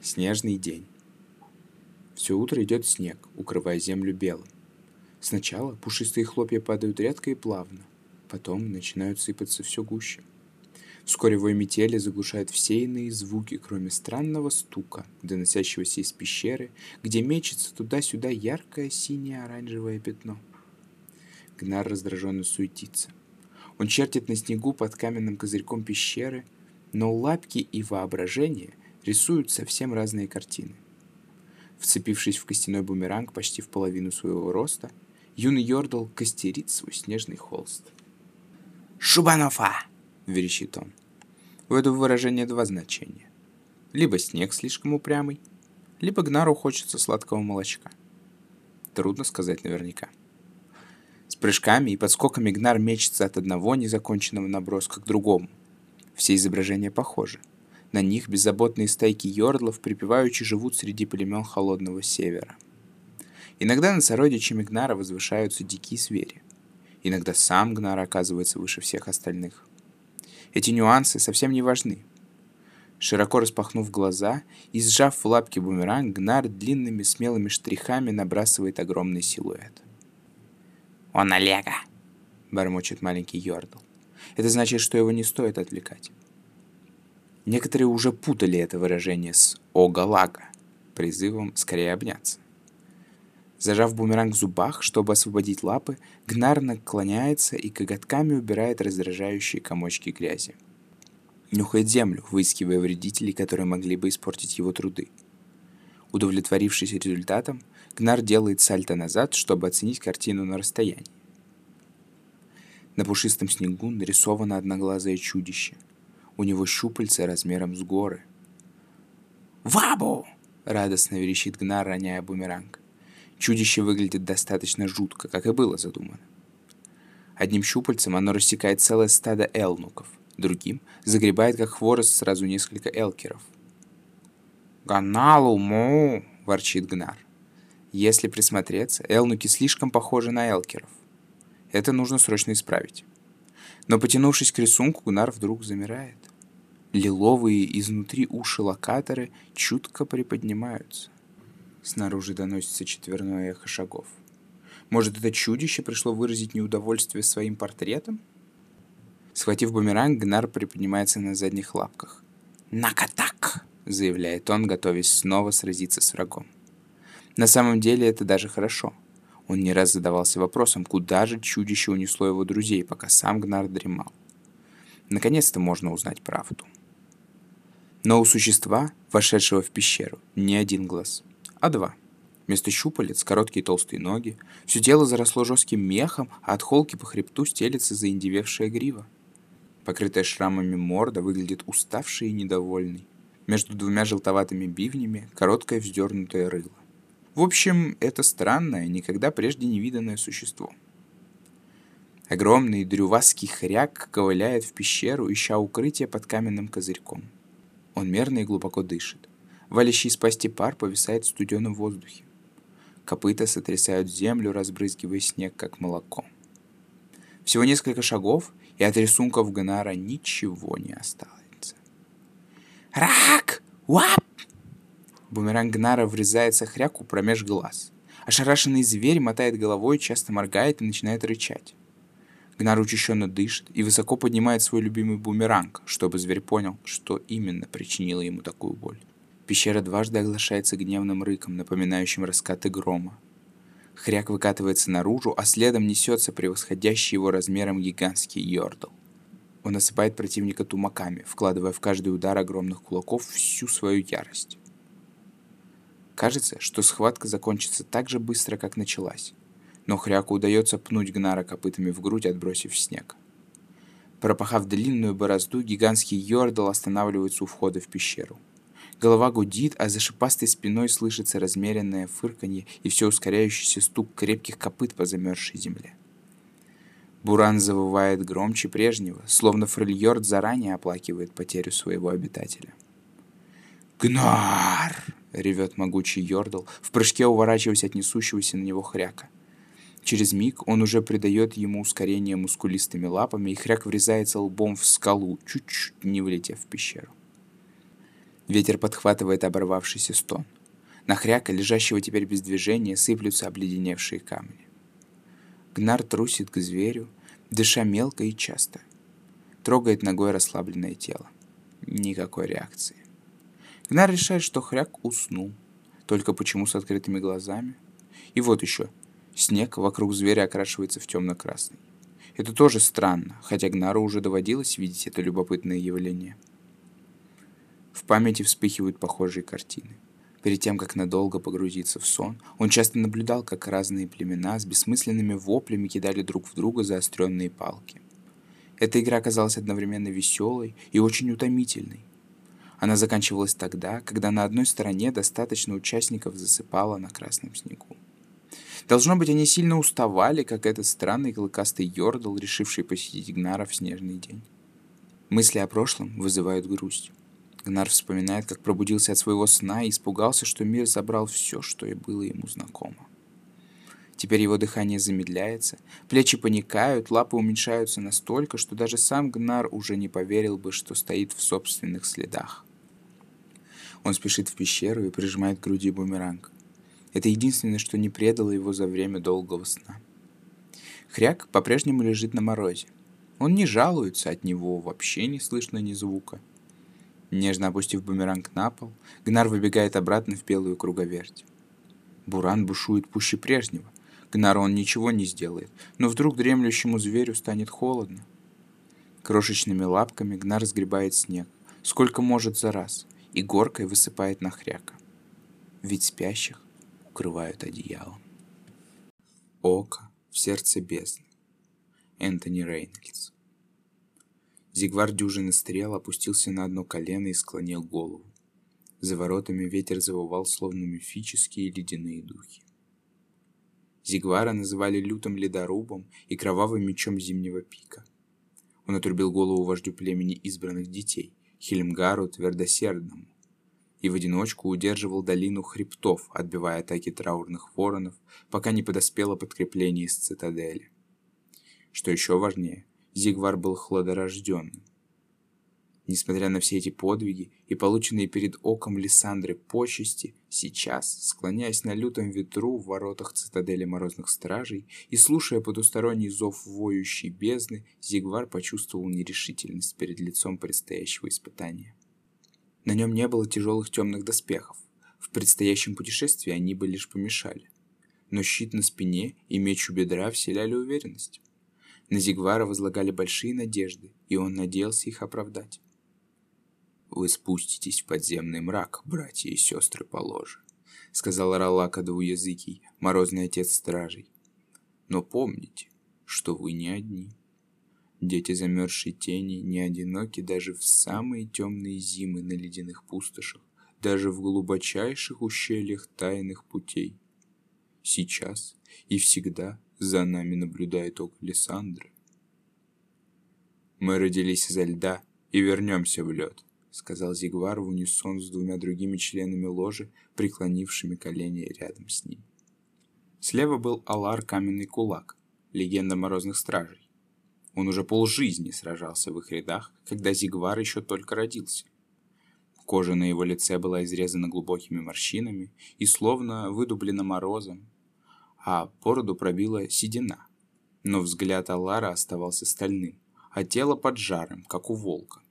Снежный день. Все утро идет снег, укрывая землю белым. Сначала пушистые хлопья падают редко и плавно, потом начинают сыпаться все гуще. Вскоре вой метели заглушает все иные звуки, кроме странного стука, доносящегося из пещеры, где мечется туда-сюда яркое синее оранжевое пятно. Гнар раздраженно суетится. Он чертит на снегу под каменным козырьком пещеры, но лапки и воображение рисуют совсем разные картины. Вцепившись в костяной бумеранг почти в половину своего роста, юный Йордал костерит свой снежный холст. «Шубанофа!» — верещит он. У этого выражения два значения. Либо снег слишком упрямый, либо Гнару хочется сладкого молочка. Трудно сказать наверняка. С прыжками и подскоками Гнар мечется от одного незаконченного наброска к другому. Все изображения похожи. На них беззаботные стайки йордлов припеваючи живут среди племен холодного севера. Иногда над сородичами Гнара возвышаются дикие звери. Иногда сам Гнар оказывается выше всех остальных. Эти нюансы совсем не важны. Широко распахнув глаза и сжав в лапке бумеранг, Гнар длинными смелыми штрихами набрасывает огромный силуэт. «Он Олега!» — бормочет маленький Йордл. Это значит, что его не стоит отвлекать. Некоторые уже путали это выражение с «ога-лага», призывом скорее обняться. Зажав бумеранг в зубах, чтобы освободить лапы, Гнар наклоняется и коготками убирает раздражающие комочки грязи. Нюхает землю, выискивая вредителей, которые могли бы испортить его труды. Удовлетворившись результатом, Гнар делает сальто назад, чтобы оценить картину на расстоянии. На пушистом снегу нарисовано одноглазое чудище – у него щупальца размером с горы. «Вабу!» — радостно верещит Гнар, роняя бумеранг. Чудище выглядит достаточно жутко, как и было задумано. Одним щупальцем оно рассекает целое стадо элнуков, другим загребает как хворост сразу несколько элкеров. «Ганалу му!» — ворчит Гнар. Если присмотреться, элнуки слишком похожи на элкеров. Это нужно срочно исправить. Но потянувшись к рисунку, Гнар вдруг замирает. Лиловые изнутри уши локаторы чутко приподнимаются. Снаружи доносится четверное эхо шагов. Может, это чудище пришло выразить неудовольствие своим портретом? Схватив бумеранг, Гнар приподнимается на задних лапках. «Накатак!» — заявляет он, готовясь снова сразиться с врагом. На самом деле это даже хорошо. Он не раз задавался вопросом, куда же чудище унесло его друзей, пока сам Гнар дремал. Наконец-то можно узнать правду. Но у существа, вошедшего в пещеру, не один глаз, а два. Вместо щупалец короткие толстые ноги, все тело заросло жестким мехом, а от холки по хребту стелется заиндевевшая грива. Покрытая шрамами морда выглядит уставшей и недовольной. Между двумя желтоватыми бивнями короткое вздернутое рыло. В общем, это странное, никогда прежде не виданное существо. Огромный дрювасский хряк ковыляет в пещеру, ища укрытие под каменным козырьком – он мерно и глубоко дышит. Валящий из пасти пар повисает в студеном воздухе. Копыта сотрясают землю, разбрызгивая снег, как молоко. Всего несколько шагов, и от рисунков Гнара ничего не остается. «Рак! Уап!» Бумеранг Гнара врезается хряку промеж глаз. Ошарашенный зверь мотает головой, часто моргает и начинает рычать. Гнар учащенно дышит и высоко поднимает свой любимый бумеранг, чтобы зверь понял, что именно причинило ему такую боль. Пещера дважды оглашается гневным рыком, напоминающим раскаты грома. Хряк выкатывается наружу, а следом несется превосходящий его размером гигантский йордл. Он осыпает противника тумаками, вкладывая в каждый удар огромных кулаков всю свою ярость. Кажется, что схватка закончится так же быстро, как началась но хряку удается пнуть Гнара копытами в грудь, отбросив снег. Пропахав длинную борозду, гигантский Йордал останавливается у входа в пещеру. Голова гудит, а за шипастой спиной слышится размеренное фырканье и все ускоряющийся стук крепких копыт по замерзшей земле. Буран завывает громче прежнего, словно Фрильорд заранее оплакивает потерю своего обитателя. «Гнар!» — ревет могучий Йордал, в прыжке уворачиваясь от несущегося на него хряка. Через миг он уже придает ему ускорение мускулистыми лапами, и хряк врезается лбом в скалу, чуть-чуть не влетев в пещеру. Ветер подхватывает оборвавшийся стон. На хряка, лежащего теперь без движения, сыплются обледеневшие камни. Гнар трусит к зверю, дыша мелко и часто. Трогает ногой расслабленное тело. Никакой реакции. Гнар решает, что хряк уснул. Только почему с открытыми глазами? И вот еще. Снег вокруг зверя окрашивается в темно-красный. Это тоже странно, хотя Гнару уже доводилось видеть это любопытное явление. В памяти вспыхивают похожие картины. Перед тем, как надолго погрузиться в сон, он часто наблюдал, как разные племена с бессмысленными воплями кидали друг в друга заостренные палки. Эта игра казалась одновременно веселой и очень утомительной. Она заканчивалась тогда, когда на одной стороне достаточно участников засыпало на красном снегу. Должно быть, они сильно уставали, как этот странный клыкастый Йордал, решивший посетить Гнара в снежный день. Мысли о прошлом вызывают грусть. Гнар вспоминает, как пробудился от своего сна и испугался, что мир забрал все, что и было ему знакомо. Теперь его дыхание замедляется, плечи паникают, лапы уменьшаются настолько, что даже сам Гнар уже не поверил бы, что стоит в собственных следах. Он спешит в пещеру и прижимает к груди бумеранг. Это единственное, что не предало его за время долгого сна. Хряк по-прежнему лежит на морозе. Он не жалуется, от него вообще не слышно ни звука. Нежно опустив бумеранг на пол, Гнар выбегает обратно в белую круговерть. Буран бушует пуще прежнего. Гнару он ничего не сделает, но вдруг дремлющему зверю станет холодно. Крошечными лапками Гнар сгребает снег, сколько может за раз, и горкой высыпает на хряка. Ведь спящих укрывают одеялом. Око в сердце бездны. Энтони Рейнольдс. Зигвар дюжины стрел опустился на одно колено и склонил голову. За воротами ветер завывал, словно мифические ледяные духи. Зигвара называли лютым ледорубом и кровавым мечом зимнего пика. Он отрубил голову вождю племени избранных детей, Хельмгару Твердосердному, и в одиночку удерживал долину хребтов, отбивая атаки траурных воронов, пока не подоспело подкрепление из цитадели. Что еще важнее, Зигвар был хладорожденным. Несмотря на все эти подвиги и полученные перед оком Лиссандры почести, сейчас, склоняясь на лютом ветру в воротах цитадели морозных стражей и слушая потусторонний зов воющей бездны, Зигвар почувствовал нерешительность перед лицом предстоящего испытания. На нем не было тяжелых темных доспехов. В предстоящем путешествии они бы лишь помешали. Но щит на спине и меч у бедра вселяли уверенность. На Зигвара возлагали большие надежды, и он надеялся их оправдать. «Вы спуститесь в подземный мрак, братья и сестры по ложе», — сказал Ралака двуязыкий, морозный отец стражей. «Но помните, что вы не одни. Дети замерзшей тени не одиноки даже в самые темные зимы на ледяных пустошах, даже в глубочайших ущельях тайных путей. Сейчас и всегда за нами наблюдает око Лиссандры. Мы родились изо льда и вернемся в лед сказал Зигвар в унисон с двумя другими членами ложи, преклонившими колени рядом с ним. Слева был Алар Каменный Кулак, легенда Морозных Стражей. Он уже полжизни сражался в их рядах, когда Зигвар еще только родился. Кожа на его лице была изрезана глубокими морщинами и словно выдублена морозом, а бороду пробила седина. Но взгляд Алара оставался стальным, а тело поджарым, как у волка.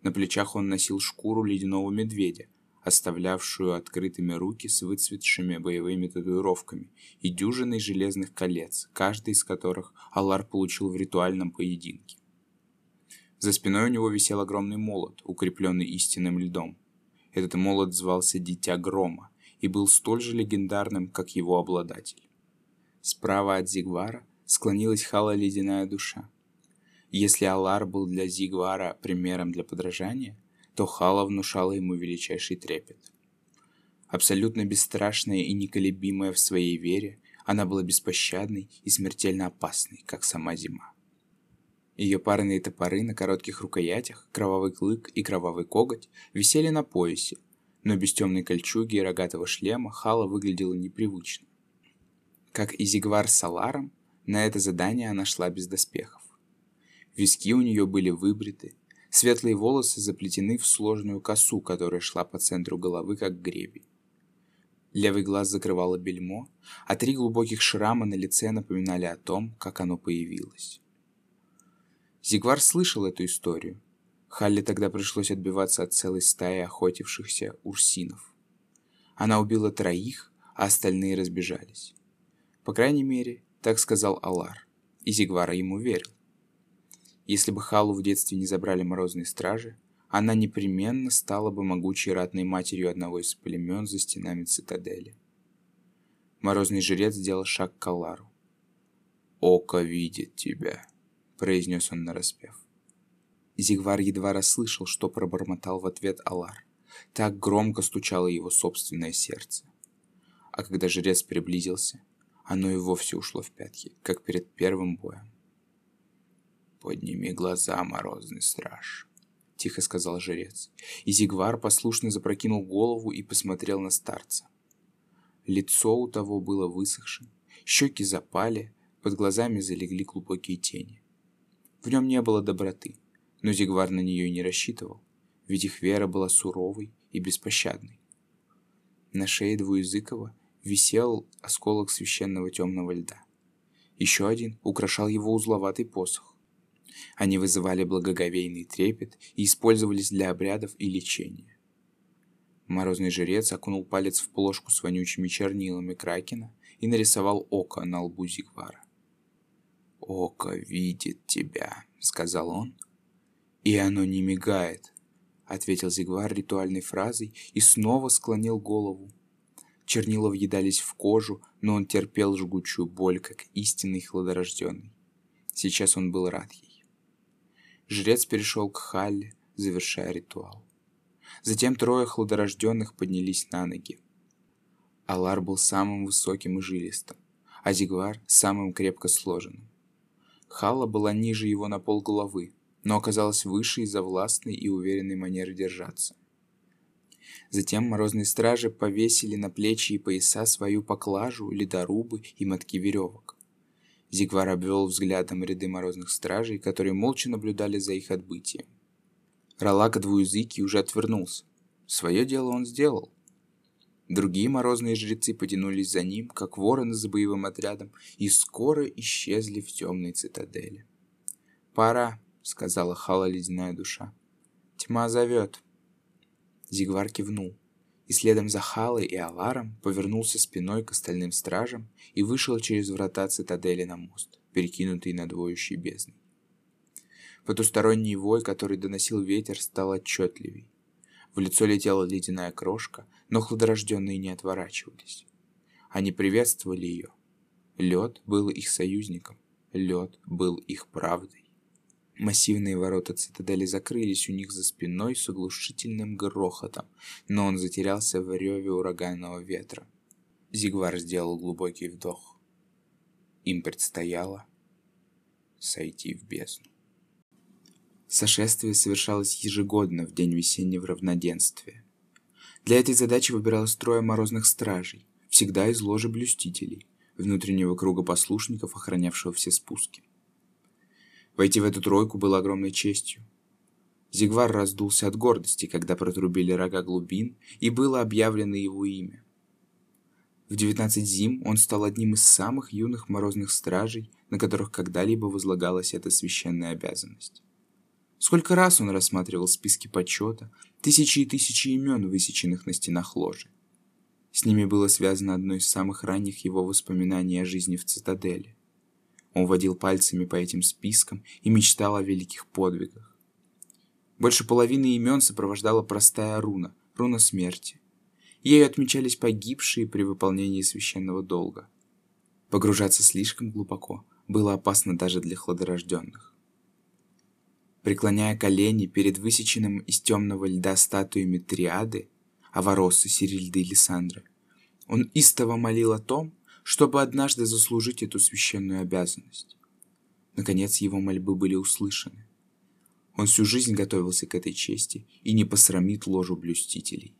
На плечах он носил шкуру ледяного медведя, оставлявшую открытыми руки с выцветшими боевыми татуировками и дюжиной железных колец, каждый из которых Алар получил в ритуальном поединке. За спиной у него висел огромный молот, укрепленный истинным льдом. Этот молот звался Дитя Грома и был столь же легендарным, как его обладатель. Справа от Зигвара склонилась Хала Ледяная Душа. Если Алар был для Зигвара примером для подражания, то Хала внушала ему величайший трепет. Абсолютно бесстрашная и неколебимая в своей вере, она была беспощадной и смертельно опасной, как сама зима. Ее парные топоры на коротких рукоятях, кровавый клык и кровавый коготь висели на поясе, но без темной кольчуги и рогатого шлема Хала выглядела непривычно. Как и Зигвар с Аларом, на это задание она шла без доспехов. Виски у нее были выбриты, Светлые волосы заплетены в сложную косу, которая шла по центру головы, как гребень. Левый глаз закрывало бельмо, а три глубоких шрама на лице напоминали о том, как оно появилось. Зигвар слышал эту историю. Халли тогда пришлось отбиваться от целой стаи охотившихся урсинов. Она убила троих, а остальные разбежались. По крайней мере, так сказал Алар, и Зигвара ему верил. Если бы Халу в детстве не забрали морозные стражи, она непременно стала бы могучей ратной матерью одного из племен за стенами цитадели. Морозный жрец сделал шаг к Алару. «Око видит тебя», — произнес он нараспев. Зигвар едва расслышал, что пробормотал в ответ Алар. Так громко стучало его собственное сердце. А когда жрец приблизился, оно и вовсе ушло в пятки, как перед первым боем. «Подними глаза, морозный страж», — тихо сказал жрец. И Зигвар послушно запрокинул голову и посмотрел на старца. Лицо у того было высохшим, щеки запали, под глазами залегли глубокие тени. В нем не было доброты, но Зигвар на нее и не рассчитывал, ведь их вера была суровой и беспощадной. На шее Двуязыкова висел осколок священного темного льда. Еще один украшал его узловатый посох. Они вызывали благоговейный трепет и использовались для обрядов и лечения. Морозный жрец окунул палец в плошку с вонючими чернилами Кракена и нарисовал око на лбу Зигвара. «Око видит тебя», — сказал он. «И оно не мигает», — ответил Зигвар ритуальной фразой и снова склонил голову. Чернила въедались в кожу, но он терпел жгучую боль, как истинный хладорожденный. Сейчас он был рад. Жрец перешел к Халле, завершая ритуал. Затем трое хладорожденных поднялись на ноги. Алар был самым высоким и жилистым, а Зигвар – самым крепко сложенным. Халла была ниже его на полголовы, но оказалась выше из-за властной и уверенной манеры держаться. Затем морозные стражи повесили на плечи и пояса свою поклажу, ледорубы и мотки веревок. Зигвар обвел взглядом ряды морозных стражей, которые молча наблюдали за их отбытием. Ралака двуязыкий уже отвернулся. Свое дело он сделал. Другие морозные жрецы потянулись за ним, как вороны за боевым отрядом, и скоро исчезли в темной цитадели. «Пора», — сказала Хала ледяная душа. «Тьма зовет». Зигвар кивнул, и следом за Халой и Аларом повернулся спиной к остальным стражам и вышел через врата цитадели на мост, перекинутый над воющей бездной. Потусторонний вой, который доносил ветер, стал отчетливей. В лицо летела ледяная крошка, но хладорожденные не отворачивались. Они приветствовали ее. Лед был их союзником, лед был их правдой. Массивные ворота цитадели закрылись у них за спиной с оглушительным грохотом, но он затерялся в реве ураганного ветра. Зигвар сделал глубокий вдох. Им предстояло сойти в бездну. Сошествие совершалось ежегодно в день весеннего равноденствия. Для этой задачи выбиралось трое морозных стражей, всегда из ложи блюстителей, внутреннего круга послушников, охранявшего все спуски. Войти в эту тройку было огромной честью. Зигвар раздулся от гордости, когда протрубили рога глубин, и было объявлено его имя. В 19 зим он стал одним из самых юных морозных стражей, на которых когда-либо возлагалась эта священная обязанность. Сколько раз он рассматривал списки почета, тысячи и тысячи имен, высеченных на стенах ложи. С ними было связано одно из самых ранних его воспоминаний о жизни в цитадели. Он водил пальцами по этим спискам и мечтал о великих подвигах. Больше половины имен сопровождала простая руна, руна смерти. Ею отмечались погибшие при выполнении священного долга. Погружаться слишком глубоко было опасно даже для хладорожденных преклоняя колени перед высеченным из темного льда статуями Триады, Аваросы, Сирильды и Лиссандры. Он истово молил о том, чтобы однажды заслужить эту священную обязанность. Наконец его мольбы были услышаны. Он всю жизнь готовился к этой чести и не посрамит ложу блюстителей.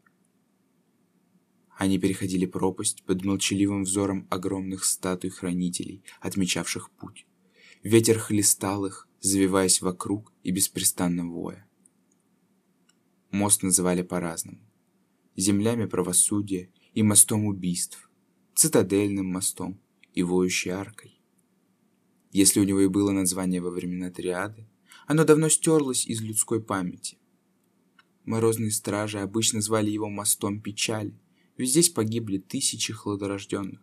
Они переходили пропасть под молчаливым взором огромных статуй хранителей, отмечавших путь. Ветер хлестал их, завиваясь вокруг и беспрестанно воя. Мост называли по-разному. Землями правосудия и мостом убийств, цитадельным мостом и воющей аркой. Если у него и было название во времена триады, оно давно стерлось из людской памяти. Морозные стражи обычно звали его мостом печали, ведь здесь погибли тысячи хладорожденных.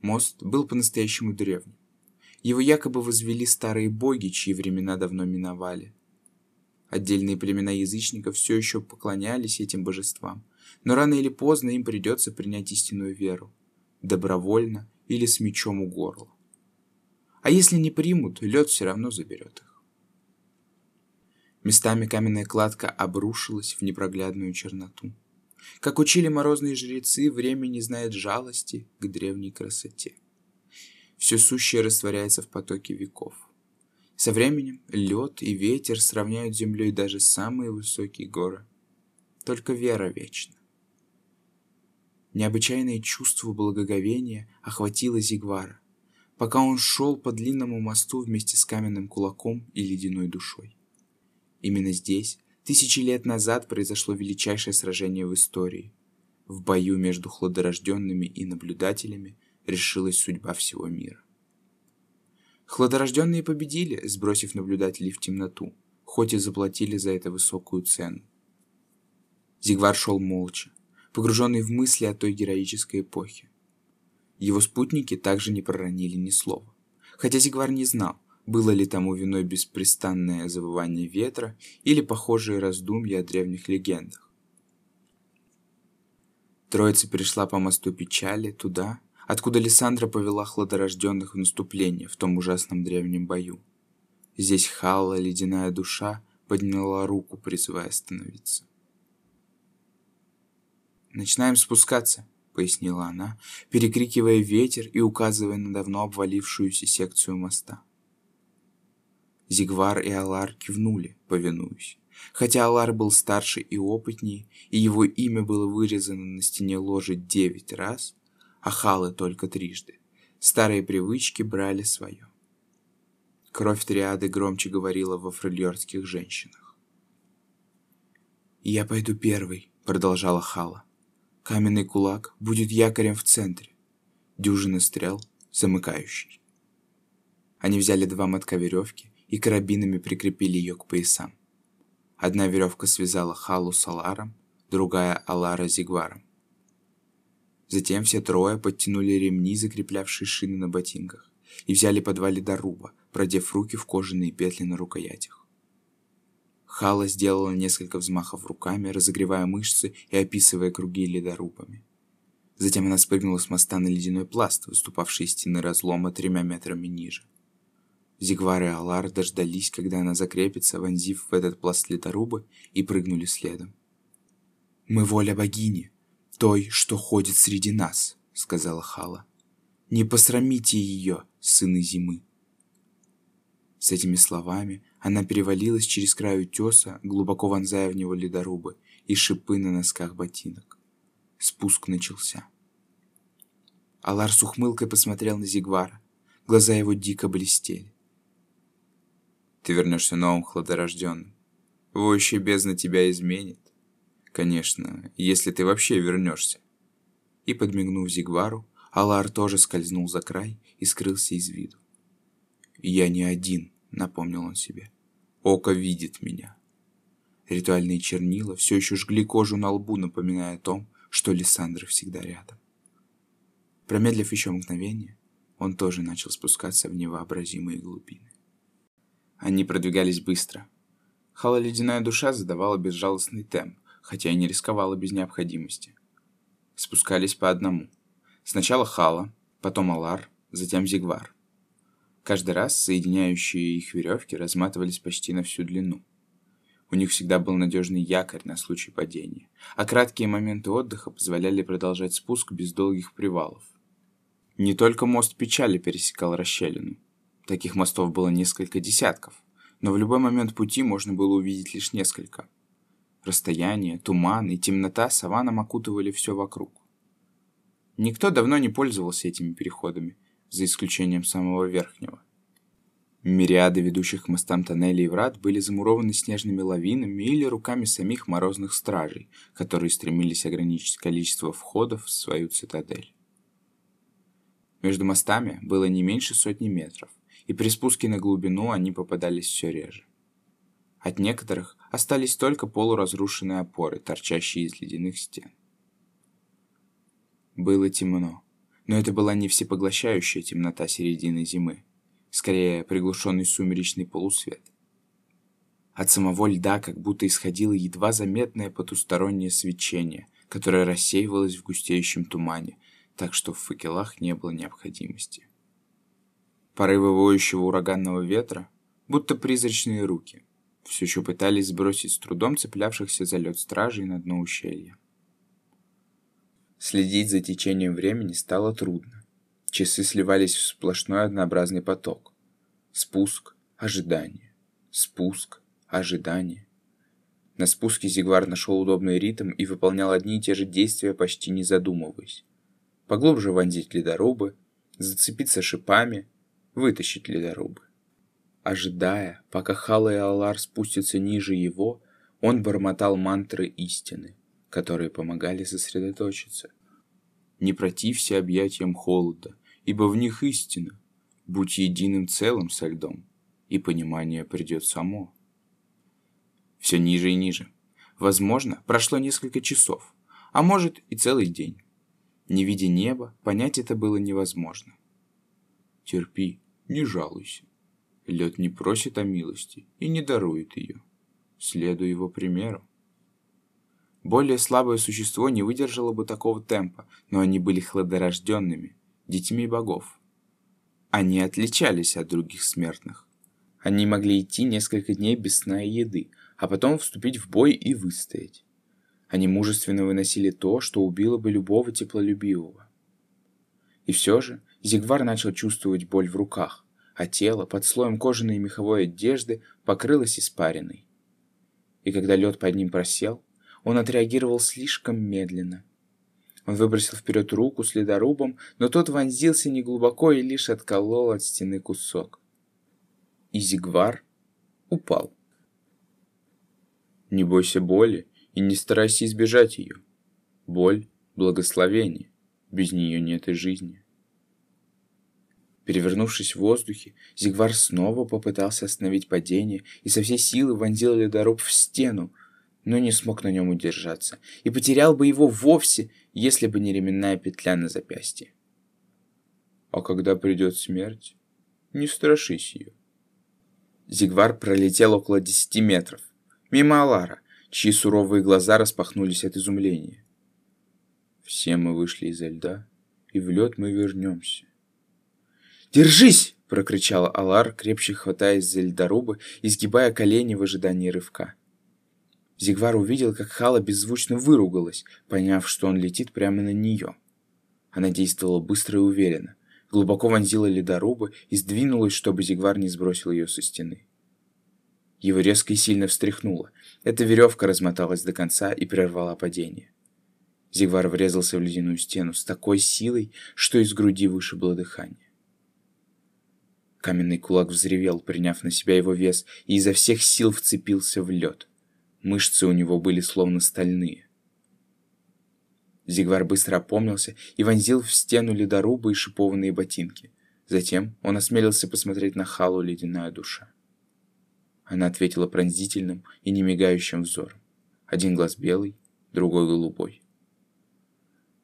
Мост был по-настоящему древним. Его якобы возвели старые боги, чьи времена давно миновали. Отдельные племена язычников все еще поклонялись этим божествам, но рано или поздно им придется принять истинную веру, добровольно или с мечом у горла. А если не примут, лед все равно заберет их. Местами каменная кладка обрушилась в непроглядную черноту. Как учили морозные жрецы, время не знает жалости к древней красоте. Все сущее растворяется в потоке веков. Со временем лед и ветер сравняют с землей даже самые высокие горы. Только вера вечна. Необычайное чувство благоговения охватило Зигвара, пока он шел по длинному мосту вместе с каменным кулаком и ледяной душой. Именно здесь, тысячи лет назад, произошло величайшее сражение в истории. В бою между хладорожденными и наблюдателями решилась судьба всего мира. Хладорожденные победили, сбросив наблюдателей в темноту, хоть и заплатили за это высокую цену. Зигвар шел молча, погруженный в мысли о той героической эпохе. Его спутники также не проронили ни слова. Хотя Зигвар не знал, было ли тому виной беспрестанное завывание ветра или похожие раздумья о древних легендах. Троица перешла по мосту печали туда, откуда Лиссандра повела хладорожденных в наступление в том ужасном древнем бою. Здесь Халла, ледяная душа, подняла руку, призывая остановиться. «Начинаем спускаться», — пояснила она, перекрикивая ветер и указывая на давно обвалившуюся секцию моста. Зигвар и Алар кивнули, повинуясь. Хотя Алар был старше и опытнее, и его имя было вырезано на стене ложи девять раз, а Халы только трижды. Старые привычки брали свое. Кровь триады громче говорила во фрильорских женщинах. «Я пойду первый», — продолжала Хала. «Каменный кулак будет якорем в центре. Дюжина стрел — замыкающий». Они взяли два мотка веревки и карабинами прикрепили ее к поясам. Одна веревка связала Халу с Аларом, другая — Алара с Зигваром. Затем все трое подтянули ремни, закреплявшие шины на ботинках, и взяли по два ледоруба, продев руки в кожаные петли на рукоятях. Хала сделала несколько взмахов руками, разогревая мышцы и описывая круги ледорубами. Затем она спрыгнула с моста на ледяной пласт, выступавший из стены разлома тремя метрами ниже. Зигвар и Алар дождались, когда она закрепится, вонзив в этот пласт ледоруба, и прыгнули следом. «Мы воля богини!» той, что ходит среди нас», — сказала Хала. «Не посрамите ее, сыны зимы». С этими словами она перевалилась через край утеса, глубоко вонзая в него ледорубы и шипы на носках ботинок. Спуск начался. Алар с ухмылкой посмотрел на Зигвара. Глаза его дико блестели. «Ты вернешься новым хладорожденным. Воющая бездна тебя изменит. Конечно, если ты вообще вернешься. И подмигнув Зигвару, Алар тоже скользнул за край и скрылся из виду. «Я не один», — напомнил он себе. «Око видит меня». Ритуальные чернила все еще жгли кожу на лбу, напоминая о том, что Лиссандра всегда рядом. Промедлив еще мгновение, он тоже начал спускаться в невообразимые глубины. Они продвигались быстро. Хала ледяная душа задавала безжалостный темп, хотя и не рисковала без необходимости. Спускались по одному. Сначала Хала, потом Алар, затем Зигвар. Каждый раз соединяющие их веревки разматывались почти на всю длину. У них всегда был надежный якорь на случай падения, а краткие моменты отдыха позволяли продолжать спуск без долгих привалов. Не только мост печали пересекал расщелину. Таких мостов было несколько десятков, но в любой момент пути можно было увидеть лишь несколько – Расстояние, туман и темнота саваном окутывали все вокруг. Никто давно не пользовался этими переходами, за исключением самого верхнего. Мириады ведущих к мостам тоннелей и врат были замурованы снежными лавинами или руками самих морозных стражей, которые стремились ограничить количество входов в свою цитадель. Между мостами было не меньше сотни метров, и при спуске на глубину они попадались все реже. От некоторых остались только полуразрушенные опоры, торчащие из ледяных стен. Было темно, но это была не всепоглощающая темнота середины зимы, скорее приглушенный сумеречный полусвет. От самого льда как будто исходило едва заметное потустороннее свечение, которое рассеивалось в густеющем тумане, так что в факелах не было необходимости. Порывы воющего ураганного ветра, будто призрачные руки, все еще пытались сбросить с трудом цеплявшихся за лед стражей на дно ущелья. Следить за течением времени стало трудно. Часы сливались в сплошной однообразный поток. Спуск, ожидание. Спуск, ожидание. На спуске Зигвар нашел удобный ритм и выполнял одни и те же действия, почти не задумываясь. Поглубже вонзить ледорубы, зацепиться шипами, вытащить ледорубы. Ожидая, пока Хала и Алар спустятся ниже его, он бормотал мантры истины, которые помогали сосредоточиться. Не протився объятиям холода, ибо в них истина. Будь единым целым со льдом, и понимание придет само. Все ниже и ниже. Возможно, прошло несколько часов, а может и целый день. Не видя неба, понять это было невозможно. Терпи, не жалуйся. Лед не просит о милости и не дарует ее. Следуй его примеру. Более слабое существо не выдержало бы такого темпа, но они были хладорожденными, детьми богов. Они отличались от других смертных. Они могли идти несколько дней без сна и еды, а потом вступить в бой и выстоять. Они мужественно выносили то, что убило бы любого теплолюбивого. И все же Зигвар начал чувствовать боль в руках, а тело под слоем кожаной и меховой одежды покрылось испариной. И когда лед под ним просел, он отреагировал слишком медленно – он выбросил вперед руку с ледорубом, но тот вонзился неглубоко и лишь отколол от стены кусок. И Зигвар упал. Не бойся боли и не старайся избежать ее. Боль — благословение, без нее нет и жизни. Перевернувшись в воздухе, Зигвар снова попытался остановить падение и со всей силы вонзил ледоруб в стену, но не смог на нем удержаться, и потерял бы его вовсе, если бы не ременная петля на запястье. А когда придет смерть, не страшись ее. Зигвар пролетел около десяти метров, мимо Алара, чьи суровые глаза распахнулись от изумления. Все мы вышли изо льда, и в лед мы вернемся. «Держись!» — прокричал Алар, крепче хватаясь за льдорубы и сгибая колени в ожидании рывка. Зигвар увидел, как Хала беззвучно выругалась, поняв, что он летит прямо на нее. Она действовала быстро и уверенно, глубоко вонзила ледорубы и сдвинулась, чтобы Зигвар не сбросил ее со стены. Его резко и сильно встряхнуло. Эта веревка размоталась до конца и прервала падение. Зигвар врезался в ледяную стену с такой силой, что из груди вышибло дыхание. Каменный кулак взревел, приняв на себя его вес, и изо всех сил вцепился в лед. Мышцы у него были словно стальные. Зигвар быстро опомнился и вонзил в стену ледорубы и шипованные ботинки. Затем он осмелился посмотреть на Халу ледяная душа. Она ответила пронзительным и немигающим взором. Один глаз белый, другой голубой.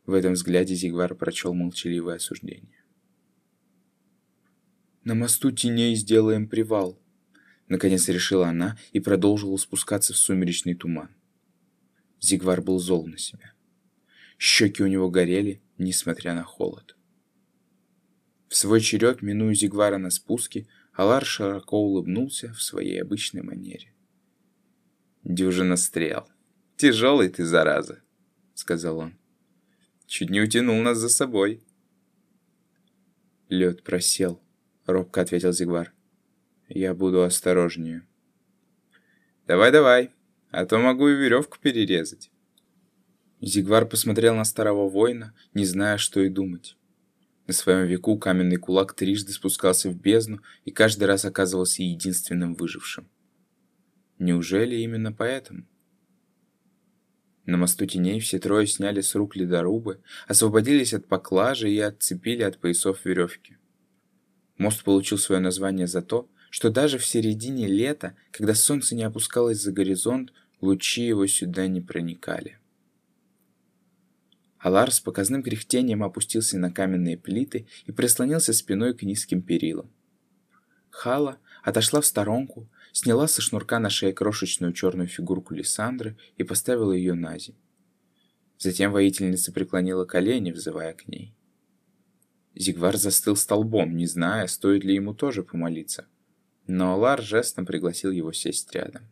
В этом взгляде Зигвар прочел молчаливое осуждение. «На мосту теней сделаем привал», Наконец решила она и продолжила спускаться в сумеречный туман. Зигвар был зол на себя. Щеки у него горели, несмотря на холод. В свой черед, минуя Зигвара на спуске, Алар широко улыбнулся в своей обычной манере. «Дюжина стрел. Тяжелый ты, зараза», — сказал он. «Чуть не утянул нас за собой». «Лед просел», — робко ответил Зигвар. Я буду осторожнее. Давай-давай, а то могу и веревку перерезать. Зигвар посмотрел на старого воина, не зная, что и думать. На своем веку каменный кулак трижды спускался в бездну и каждый раз оказывался единственным выжившим. Неужели именно поэтому? На мосту теней все трое сняли с рук ледорубы, освободились от поклажи и отцепили от поясов веревки. Мост получил свое название за то, что даже в середине лета, когда солнце не опускалось за горизонт, лучи его сюда не проникали. Алар с показным кряхтением опустился на каменные плиты и прислонился спиной к низким перилам. Хала отошла в сторонку, сняла со шнурка на шее крошечную черную фигурку Лиссандры и поставила ее на землю. Затем воительница преклонила колени, взывая к ней. Зигвар застыл столбом, не зная, стоит ли ему тоже помолиться. Но Алар жестом пригласил его сесть рядом.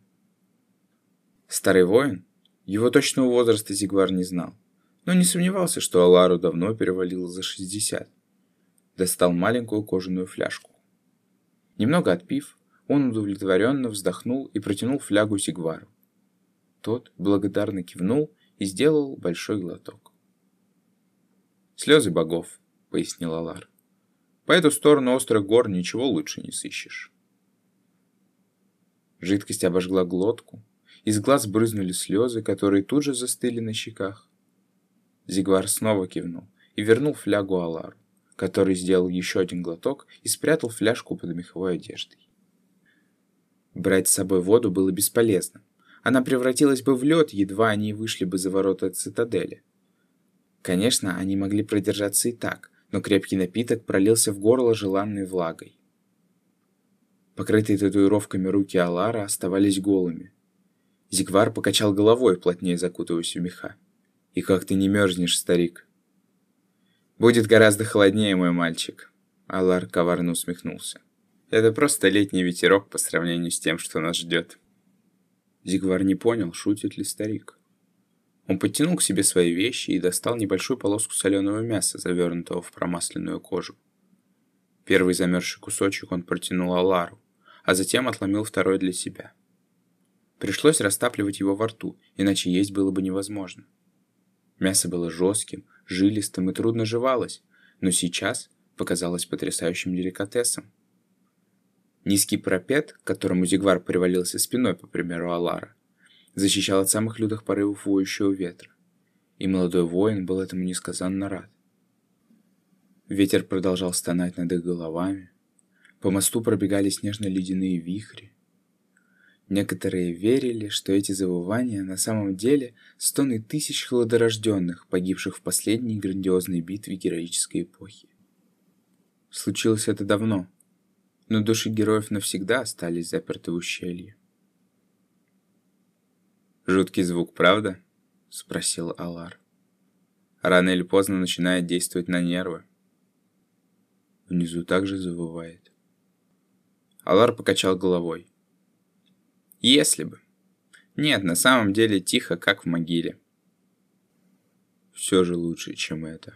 Старый воин, его точного возраста Зигвар не знал, но не сомневался, что Алару давно перевалило за 60. Достал маленькую кожаную фляжку. Немного отпив, он удовлетворенно вздохнул и протянул флягу Сигвару. Тот благодарно кивнул и сделал большой глоток. «Слезы богов», — пояснил Алар. «По эту сторону острых гор ничего лучше не сыщешь». Жидкость обожгла глотку, из глаз брызнули слезы, которые тут же застыли на щеках. Зигвар снова кивнул и вернул флягу Алару, который сделал еще один глоток и спрятал фляжку под меховой одеждой. Брать с собой воду было бесполезно. Она превратилась бы в лед, едва они вышли бы за ворота цитадели. Конечно, они могли продержаться и так, но крепкий напиток пролился в горло желанной влагой. Покрытые татуировками руки Алара оставались голыми. Зигвар покачал головой, плотнее закутываясь в меха. «И как ты не мерзнешь, старик?» «Будет гораздо холоднее, мой мальчик», — Алар коварно усмехнулся. Это просто летний ветерок по сравнению с тем, что нас ждет. Зигвар не понял, шутит ли старик. Он подтянул к себе свои вещи и достал небольшую полоску соленого мяса, завернутого в промасленную кожу. Первый замерзший кусочек он протянул Алару, а затем отломил второй для себя. Пришлось растапливать его во рту, иначе есть было бы невозможно. Мясо было жестким, жилистым и трудно жевалось, но сейчас показалось потрясающим деликатесом. Низкий пропет, к которому Зигвар привалился спиной, по примеру Алара, защищал от самых лютых порывов воющего ветра. И молодой воин был этому несказанно рад. Ветер продолжал стонать над их головами. По мосту пробегали снежно-ледяные вихри. Некоторые верили, что эти завывания на самом деле стоны тысяч хладорожденных, погибших в последней грандиозной битве героической эпохи. Случилось это давно — но души героев навсегда остались заперты в ущелье. «Жуткий звук, правда?» — спросил Алар. «Рано или поздно начинает действовать на нервы». Внизу также завывает. Алар покачал головой. «Если бы. Нет, на самом деле тихо, как в могиле. Все же лучше, чем это.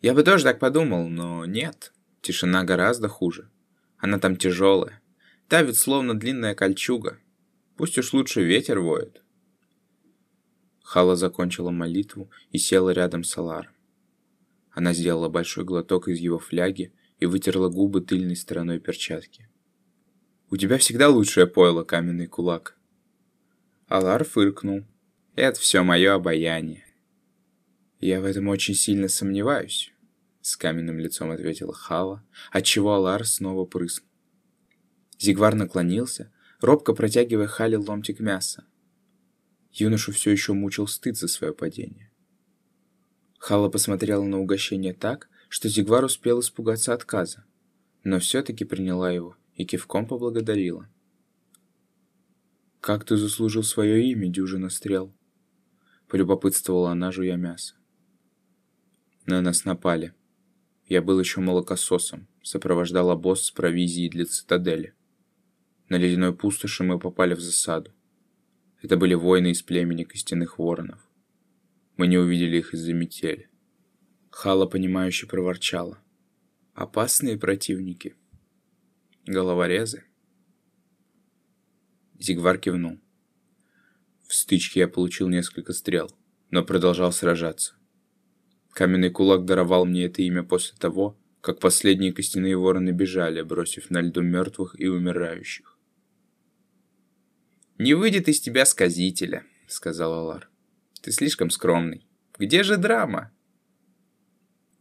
Я бы тоже так подумал, но нет. Тишина гораздо хуже. Она там тяжелая. Давит словно длинная кольчуга. Пусть уж лучше ветер воет. Хала закончила молитву и села рядом с Аларом. Она сделала большой глоток из его фляги и вытерла губы тыльной стороной перчатки. «У тебя всегда лучшее пойло, каменный кулак». Алар фыркнул. «Это все мое обаяние». «Я в этом очень сильно сомневаюсь». С каменным лицом ответила Хала, отчего Алар снова прыснул. Зигвар наклонился, робко протягивая Хале ломтик мяса. Юношу все еще мучил стыд за свое падение. Хала посмотрела на угощение так, что Зигвар успел испугаться отказа, но все-таки приняла его и кивком поблагодарила. «Как ты заслужил свое имя, дюжина стрел?» — полюбопытствовала она, жуя мясо. «На нас напали», я был еще молокососом, сопровождал обоз с провизией для цитадели. На ледяной пустоши мы попали в засаду. Это были воины из племени костяных воронов. Мы не увидели их из-за метели. Хала, понимающе проворчала. Опасные противники. Головорезы. Зигвар кивнул. В стычке я получил несколько стрел, но продолжал сражаться. Каменный кулак даровал мне это имя после того, как последние костяные вороны бежали, бросив на льду мертвых и умирающих. «Не выйдет из тебя сказителя», — сказал Алар. «Ты слишком скромный. Где же драма?»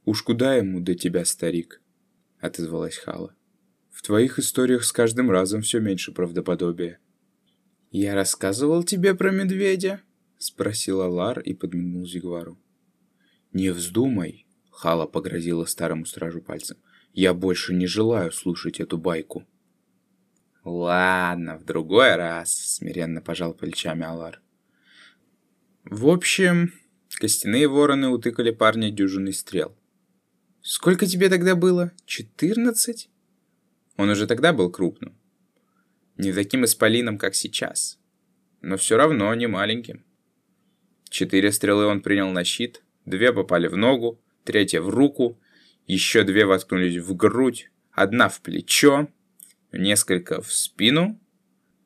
«Уж куда ему до тебя, старик?» — отозвалась Хала. «В твоих историях с каждым разом все меньше правдоподобия». «Я рассказывал тебе про медведя?» — спросил Алар и подмигнул Зигвару. «Не вздумай!» — Хала погрозила старому стражу пальцем. «Я больше не желаю слушать эту байку». «Ладно, в другой раз», — смиренно пожал плечами Алар. В общем, костяные вороны утыкали парня дюжиной стрел. «Сколько тебе тогда было? Четырнадцать?» Он уже тогда был крупным. Не таким исполином, как сейчас. Но все равно не маленьким. Четыре стрелы он принял на щит, Две попали в ногу, третья в руку, еще две воткнулись в грудь, одна в плечо, несколько в спину,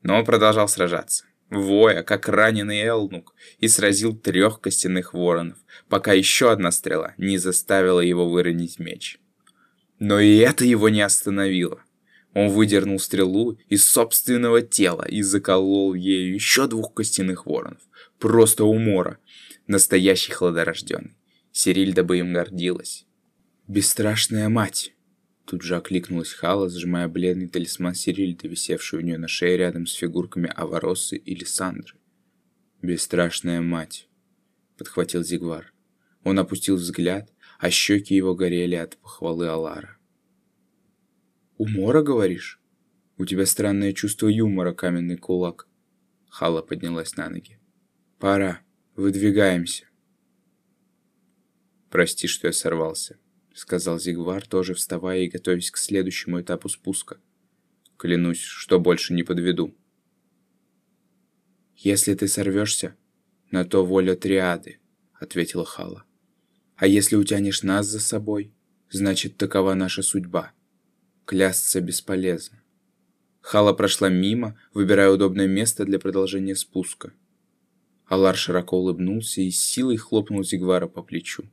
но он продолжал сражаться, воя, как раненый Элнук, и сразил трех костяных воронов, пока еще одна стрела не заставила его выронить меч. Но и это его не остановило. Он выдернул стрелу из собственного тела и заколол ею еще двух костяных воронов. Просто умора, Настоящий хладорожденный. Сирильда бы им гордилась. «Бесстрашная мать!» Тут же окликнулась Хала, сжимая бледный талисман Сирильды, висевший у нее на шее рядом с фигурками Аваросы и Лиссандры. «Бесстрашная мать!» — подхватил Зигвар. Он опустил взгляд, а щеки его горели от похвалы Алара. «Умора, говоришь? У тебя странное чувство юмора, каменный кулак». Хала поднялась на ноги. «Пора». Выдвигаемся. Прости, что я сорвался, сказал Зигвар, тоже вставая и готовясь к следующему этапу спуска. Клянусь, что больше не подведу. Если ты сорвешься, на то воля триады, ответила Хала. А если утянешь нас за собой, значит, такова наша судьба. Клясться бесполезно. Хала прошла мимо, выбирая удобное место для продолжения спуска. Алар широко улыбнулся и с силой хлопнул Зигвара по плечу.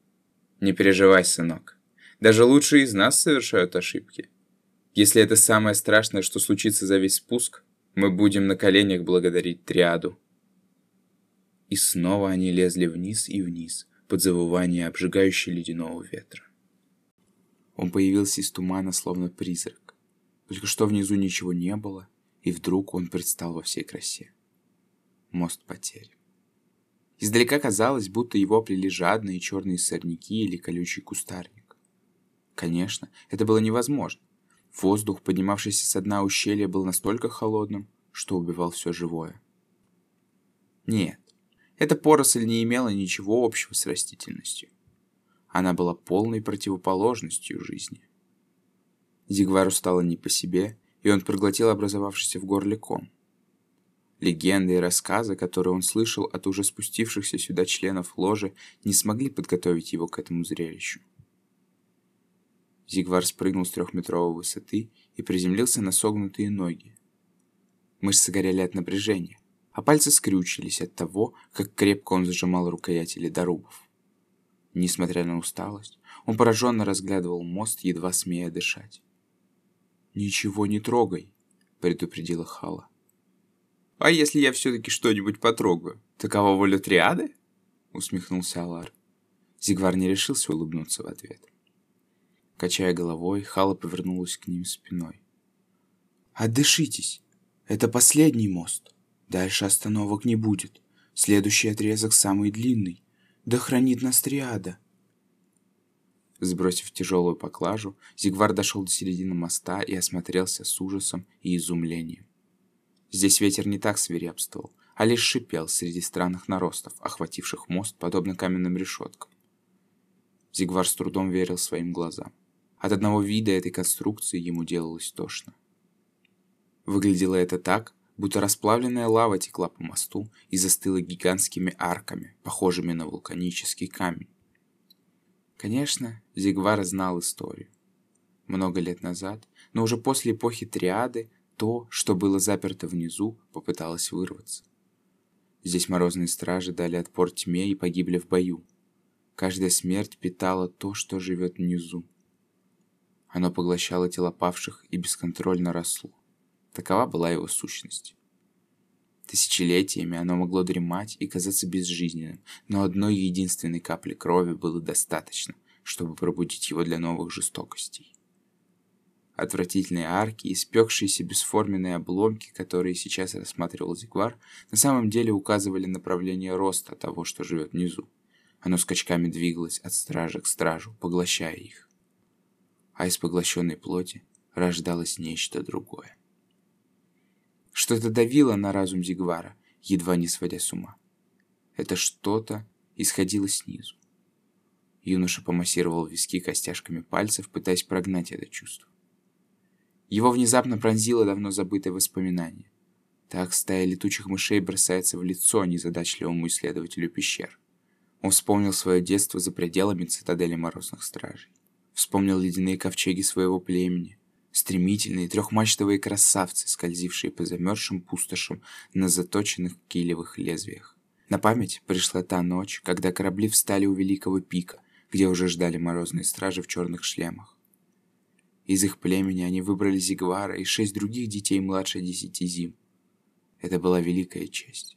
«Не переживай, сынок. Даже лучшие из нас совершают ошибки. Если это самое страшное, что случится за весь спуск, мы будем на коленях благодарить триаду». И снова они лезли вниз и вниз, под завывание обжигающего ледяного ветра. Он появился из тумана, словно призрак. Только что внизу ничего не было, и вдруг он предстал во всей красе. Мост потерян. Издалека казалось, будто его оплели жадные черные сорняки или колючий кустарник. Конечно, это было невозможно. Воздух, поднимавшийся с дна ущелья, был настолько холодным, что убивал все живое. Нет, эта поросль не имела ничего общего с растительностью. Она была полной противоположностью жизни. Зигвару стало не по себе, и он проглотил образовавшийся в горле ком. Легенды и рассказы, которые он слышал от уже спустившихся сюда членов ложи, не смогли подготовить его к этому зрелищу. Зигвар спрыгнул с трехметровой высоты и приземлился на согнутые ноги. Мышцы горели от напряжения, а пальцы скрючились от того, как крепко он зажимал рукояти ледорубов. Несмотря на усталость, он пораженно разглядывал мост, едва смея дышать. «Ничего не трогай», — предупредила Хала. А если я все-таки что-нибудь потрогаю? Такова воля триады? Усмехнулся Алар. Зигвар не решился улыбнуться в ответ. Качая головой, Хала повернулась к ним спиной. «Отдышитесь! Это последний мост. Дальше остановок не будет. Следующий отрезок самый длинный. Да хранит нас триада!» Сбросив тяжелую поклажу, Зигвар дошел до середины моста и осмотрелся с ужасом и изумлением. Здесь ветер не так свирепствовал, а лишь шипел среди странных наростов, охвативших мост, подобно каменным решеткам. Зигвар с трудом верил своим глазам. От одного вида этой конструкции ему делалось тошно. Выглядело это так, будто расплавленная лава текла по мосту и застыла гигантскими арками, похожими на вулканический камень. Конечно, Зигвар знал историю. Много лет назад, но уже после эпохи Триады, то, что было заперто внизу, попыталось вырваться. Здесь морозные стражи дали отпор тьме и погибли в бою. Каждая смерть питала то, что живет внизу. Оно поглощало тела павших и бесконтрольно росло. Такова была его сущность. Тысячелетиями оно могло дремать и казаться безжизненным, но одной единственной капли крови было достаточно, чтобы пробудить его для новых жестокостей. Отвратительные арки и спекшиеся бесформенные обломки, которые сейчас рассматривал Зигвар, на самом деле указывали направление роста того, что живет внизу. Оно скачками двигалось от стража к стражу, поглощая их. А из поглощенной плоти рождалось нечто другое. Что-то давило на разум Зигвара, едва не сводя с ума. Это что-то исходило снизу. Юноша помассировал виски костяшками пальцев, пытаясь прогнать это чувство. Его внезапно пронзило давно забытое воспоминание. Так стая летучих мышей бросается в лицо незадачливому исследователю пещер. Он вспомнил свое детство за пределами цитадели Морозных Стражей. Вспомнил ледяные ковчеги своего племени, стремительные трехмачтовые красавцы, скользившие по замерзшим пустошам на заточенных килевых лезвиях. На память пришла та ночь, когда корабли встали у Великого пика, где уже ждали морозные стражи в черных шлемах. Из их племени они выбрали Зигвара и шесть других детей младше десяти зим. Это была великая честь.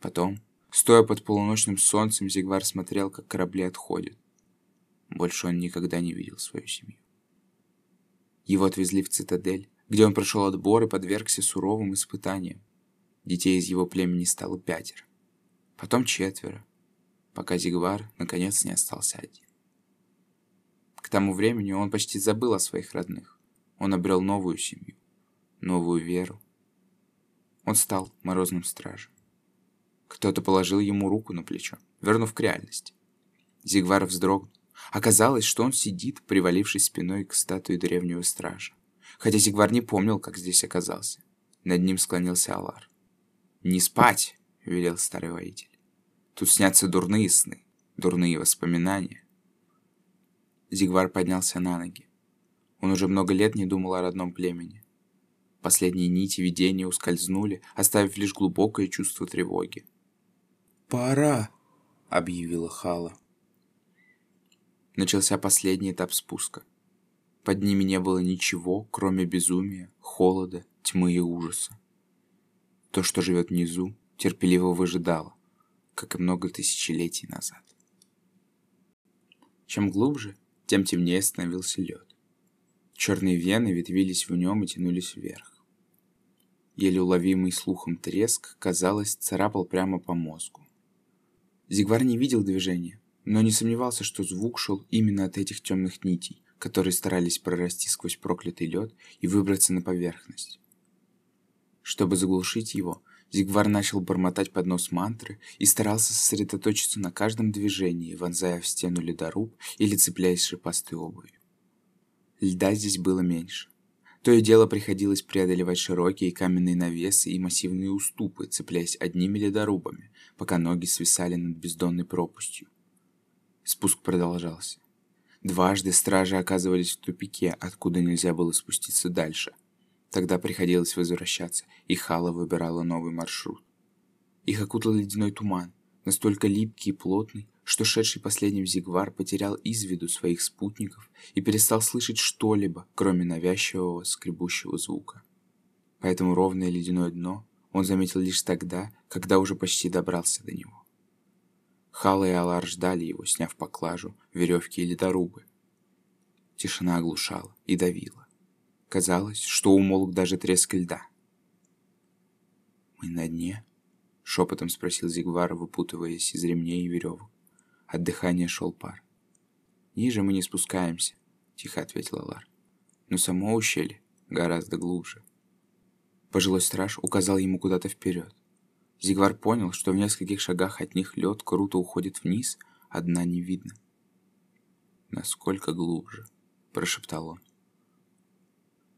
Потом, стоя под полуночным солнцем, Зигвар смотрел, как корабли отходят. Больше он никогда не видел свою семью. Его отвезли в цитадель, где он прошел отбор и подвергся суровым испытаниям. Детей из его племени стало пятеро. Потом четверо, пока Зигвар наконец не остался один. К тому времени он почти забыл о своих родных. Он обрел новую семью, новую веру. Он стал морозным стражем. Кто-то положил ему руку на плечо, вернув к реальности. Зигвар вздрогнул. Оказалось, что он сидит, привалившись спиной к статуе древнего стража. Хотя Зигвар не помнил, как здесь оказался. Над ним склонился Алар. «Не спать!» — велел старый воитель. «Тут снятся дурные сны, дурные воспоминания. Зигвар поднялся на ноги. Он уже много лет не думал о родном племени. Последние нити видения ускользнули, оставив лишь глубокое чувство тревоги. «Пора!» — объявила Хала. Начался последний этап спуска. Под ними не было ничего, кроме безумия, холода, тьмы и ужаса. То, что живет внизу, терпеливо выжидало, как и много тысячелетий назад. Чем глубже, тем темнее становился лед. Черные вены ветвились в нем и тянулись вверх. Еле уловимый слухом треск, казалось, царапал прямо по мозгу. Зигвар не видел движения, но не сомневался, что звук шел именно от этих темных нитей, которые старались прорасти сквозь проклятый лед и выбраться на поверхность. Чтобы заглушить его, Зигвар начал бормотать под нос мантры и старался сосредоточиться на каждом движении, вонзая в стену ледоруб или цепляясь шипастой обувью. Льда здесь было меньше. То и дело приходилось преодолевать широкие каменные навесы и массивные уступы, цепляясь одними ледорубами, пока ноги свисали над бездонной пропастью. Спуск продолжался. Дважды стражи оказывались в тупике, откуда нельзя было спуститься дальше, Тогда приходилось возвращаться, и Хала выбирала новый маршрут. Их окутал ледяной туман, настолько липкий и плотный, что шедший последним Зигвар потерял из виду своих спутников и перестал слышать что-либо, кроме навязчивого скребущего звука. Поэтому ровное ледяное дно он заметил лишь тогда, когда уже почти добрался до него. Хала и Алар ждали его, сняв поклажу, веревки и ледорубы. Тишина оглушала и давила. Казалось, что умолк даже треск льда. «Мы на дне?» — шепотом спросил Зигвар, выпутываясь из ремней и веревок. От дыхания шел пар. «Ниже мы не спускаемся», — тихо ответил Алар. «Но само ущелье гораздо глубже». Пожилой страж указал ему куда-то вперед. Зигвар понял, что в нескольких шагах от них лед круто уходит вниз, а дна не видно. «Насколько глубже?» – прошептал он.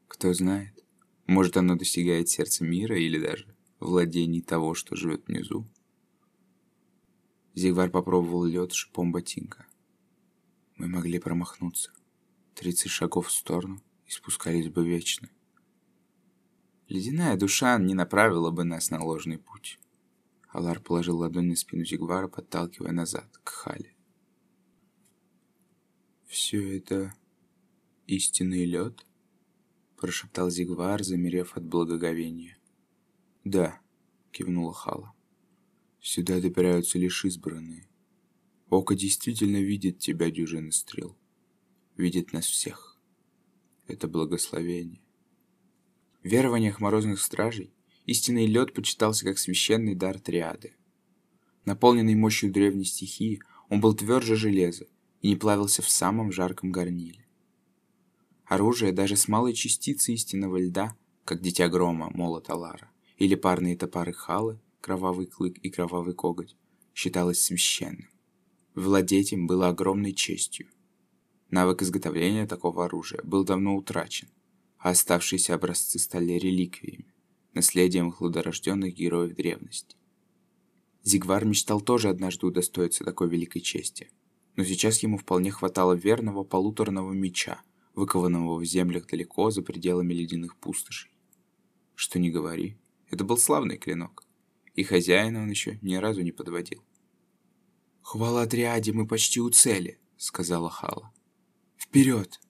Кто знает, может оно достигает сердца мира или даже владений того, что живет внизу. Зигвар попробовал лед шипом ботинка. Мы могли промахнуться. Тридцать шагов в сторону и спускались бы вечно. Ледяная душа не направила бы нас на ложный путь. Алар положил ладонь на спину Зигвара, подталкивая назад, к Хале. «Все это истинный лед?» – прошептал Зигвар, замерев от благоговения. «Да», – кивнула Хала. «Сюда добираются лишь избранные. Око действительно видит тебя, дюжины стрел. Видит нас всех. Это благословение». В верованиях морозных стражей истинный лед почитался как священный дар триады. Наполненный мощью древней стихии, он был тверже железа и не плавился в самом жарком горниле. Оружие даже с малой частицей истинного льда, как дитя грома, молот Алара, или парные топоры Халы, кровавый клык и кровавый коготь, считалось священным. Владеть им было огромной честью. Навык изготовления такого оружия был давно утрачен, а оставшиеся образцы стали реликвиями, наследием хладорожденных героев древности. Зигвар мечтал тоже однажды удостоиться такой великой чести, но сейчас ему вполне хватало верного полуторного меча, выкованного в землях далеко за пределами ледяных пустошей. Что ни говори, это был славный клинок, и хозяина он еще ни разу не подводил. «Хвала Триаде, мы почти у цели», — сказала Хала. «Вперед!»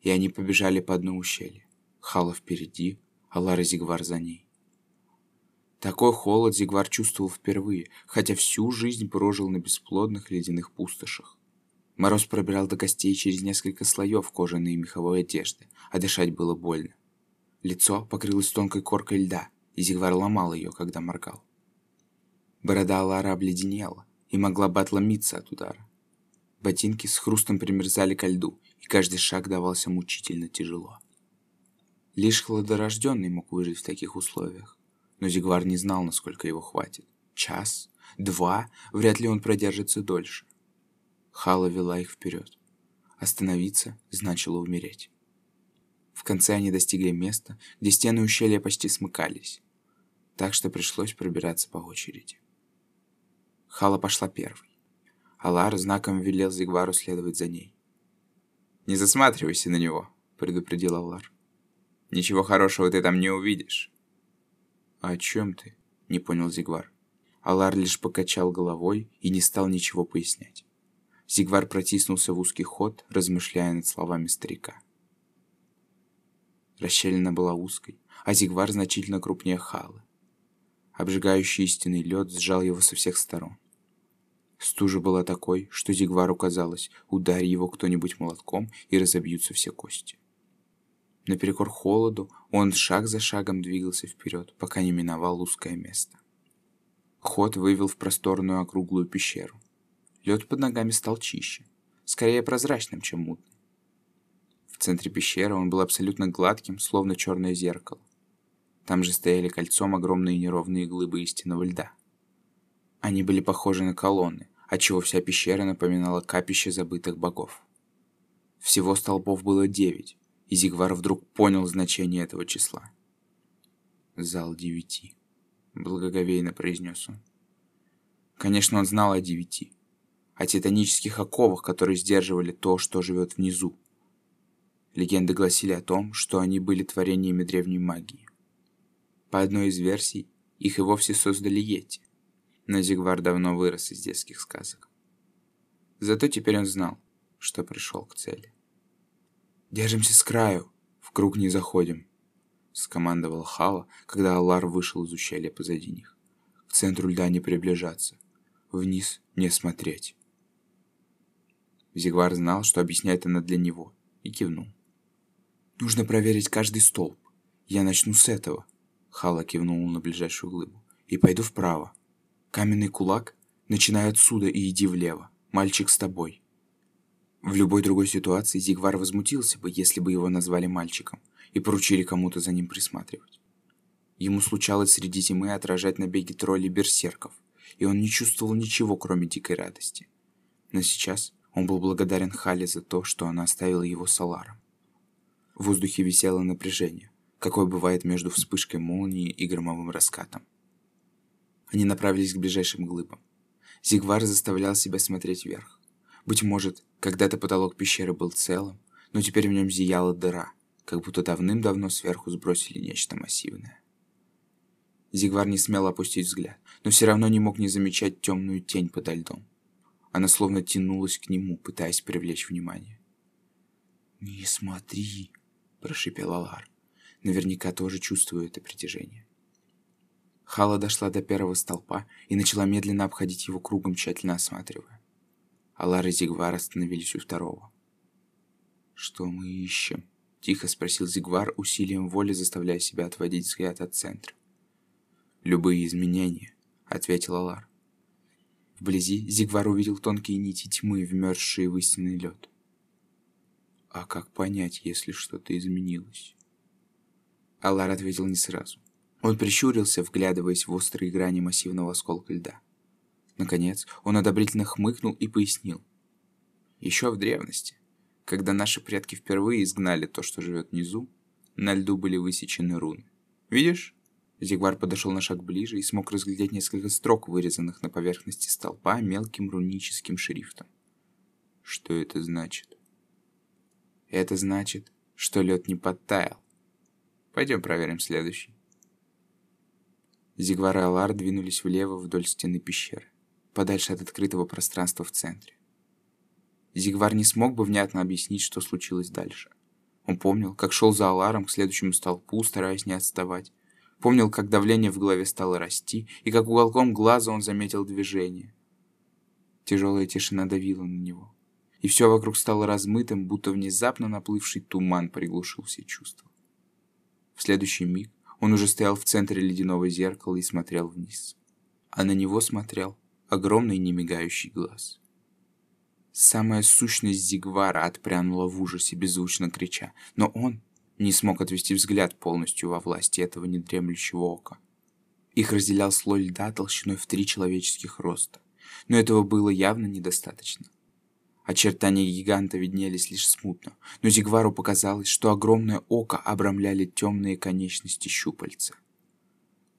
И они побежали по дну ущелья. Хала впереди, а Лара Зигвар за ней. Такой холод Зигвар чувствовал впервые, хотя всю жизнь прожил на бесплодных ледяных пустошах. Мороз пробирал до костей через несколько слоев кожаной и меховой одежды, а дышать было больно. Лицо покрылось тонкой коркой льда, и Зигвар ломал ее, когда моргал. Борода Лара обледенела и могла бы отломиться от удара. Ботинки с хрустом примерзали ко льду, и каждый шаг давался мучительно тяжело. Лишь хладорожденный мог выжить в таких условиях но Зигвар не знал, насколько его хватит. Час? Два? Вряд ли он продержится дольше. Хала вела их вперед. Остановиться значило умереть. В конце они достигли места, где стены ущелья почти смыкались, так что пришлось пробираться по очереди. Хала пошла первой. Алар знаком велел Зигвару следовать за ней. «Не засматривайся на него», — предупредил Алар. «Ничего хорошего ты там не увидишь». «А «О чем ты?» — не понял Зигвар. Алар лишь покачал головой и не стал ничего пояснять. Зигвар протиснулся в узкий ход, размышляя над словами старика. Расщелина была узкой, а Зигвар значительно крупнее Халы. Обжигающий истинный лед сжал его со всех сторон. Стужа была такой, что Зигвару казалось, ударь его кто-нибудь молотком и разобьются все кости. Наперекор холоду он шаг за шагом двигался вперед, пока не миновал узкое место. Ход вывел в просторную округлую пещеру. Лед под ногами стал чище, скорее прозрачным, чем мутным. В центре пещеры он был абсолютно гладким, словно черное зеркало. Там же стояли кольцом огромные неровные глыбы истинного льда. Они были похожи на колонны, отчего вся пещера напоминала капище забытых богов. Всего столбов было девять, и Зигвар вдруг понял значение этого числа. «Зал девяти», — благоговейно произнес он. Конечно, он знал о девяти, о титанических оковах, которые сдерживали то, что живет внизу. Легенды гласили о том, что они были творениями древней магии. По одной из версий, их и вовсе создали Йети, но Зигвар давно вырос из детских сказок. Зато теперь он знал, что пришел к цели. «Держимся с краю, в круг не заходим», — скомандовал Хала, когда Аллар вышел из ущелья позади них. «К центру льда не приближаться, вниз не смотреть». Зигвар знал, что объясняет она для него, и кивнул. «Нужно проверить каждый столб. Я начну с этого», — Хала кивнул на ближайшую глыбу, — «и пойду вправо. Каменный кулак, начинай отсюда и иди влево. Мальчик с тобой». В любой другой ситуации Зигвар возмутился бы, если бы его назвали мальчиком и поручили кому-то за ним присматривать. Ему случалось среди зимы отражать набеги троллей берсерков, и он не чувствовал ничего, кроме дикой радости. Но сейчас он был благодарен Хале за то, что она оставила его с Аларом. В воздухе висело напряжение, какое бывает между вспышкой молнии и громовым раскатом. Они направились к ближайшим глыбам. Зигвар заставлял себя смотреть вверх. Быть может, когда-то потолок пещеры был целым, но теперь в нем зияла дыра, как будто давным-давно сверху сбросили нечто массивное. Зигвар не смел опустить взгляд, но все равно не мог не замечать темную тень подо льдом. Она словно тянулась к нему, пытаясь привлечь внимание. «Не смотри!» – прошипел Алар. Наверняка тоже чувствуя это притяжение. Хала дошла до первого столпа и начала медленно обходить его кругом, тщательно осматривая. Алар и Зигвар остановились у второго. «Что мы ищем?» – тихо спросил Зигвар, усилием воли заставляя себя отводить взгляд от центра. «Любые изменения», — ответил Алар. Вблизи Зигвар увидел тонкие нити тьмы, вмерзшие в истинный лед. А как понять, если что-то изменилось? Алар ответил не сразу. Он прищурился, вглядываясь в острые грани массивного осколка льда. Наконец, он одобрительно хмыкнул и пояснил. Еще в древности, когда наши предки впервые изгнали то, что живет внизу, на льду были высечены руны. Видишь? Зигвар подошел на шаг ближе и смог разглядеть несколько строк, вырезанных на поверхности столпа мелким руническим шрифтом. Что это значит? Это значит, что лед не подтаял. Пойдем проверим следующий. Зигвар и Алар двинулись влево вдоль стены пещеры, подальше от открытого пространства в центре. Зигвар не смог бы внятно объяснить, что случилось дальше. Он помнил, как шел за Аларом к следующему столпу, стараясь не отставать, Помнил, как давление в голове стало расти, и как уголком глаза он заметил движение. Тяжелая тишина давила на него. И все вокруг стало размытым, будто внезапно наплывший туман приглушил все чувства. В следующий миг он уже стоял в центре ледяного зеркала и смотрел вниз. А на него смотрел огромный немигающий глаз. Самая сущность Зигвара отпрянула в ужасе, беззвучно крича, но он не смог отвести взгляд полностью во власти этого недремлющего ока. Их разделял слой льда толщиной в три человеческих роста, но этого было явно недостаточно. Очертания гиганта виднелись лишь смутно, но Зигвару показалось, что огромное око обрамляли темные конечности щупальца.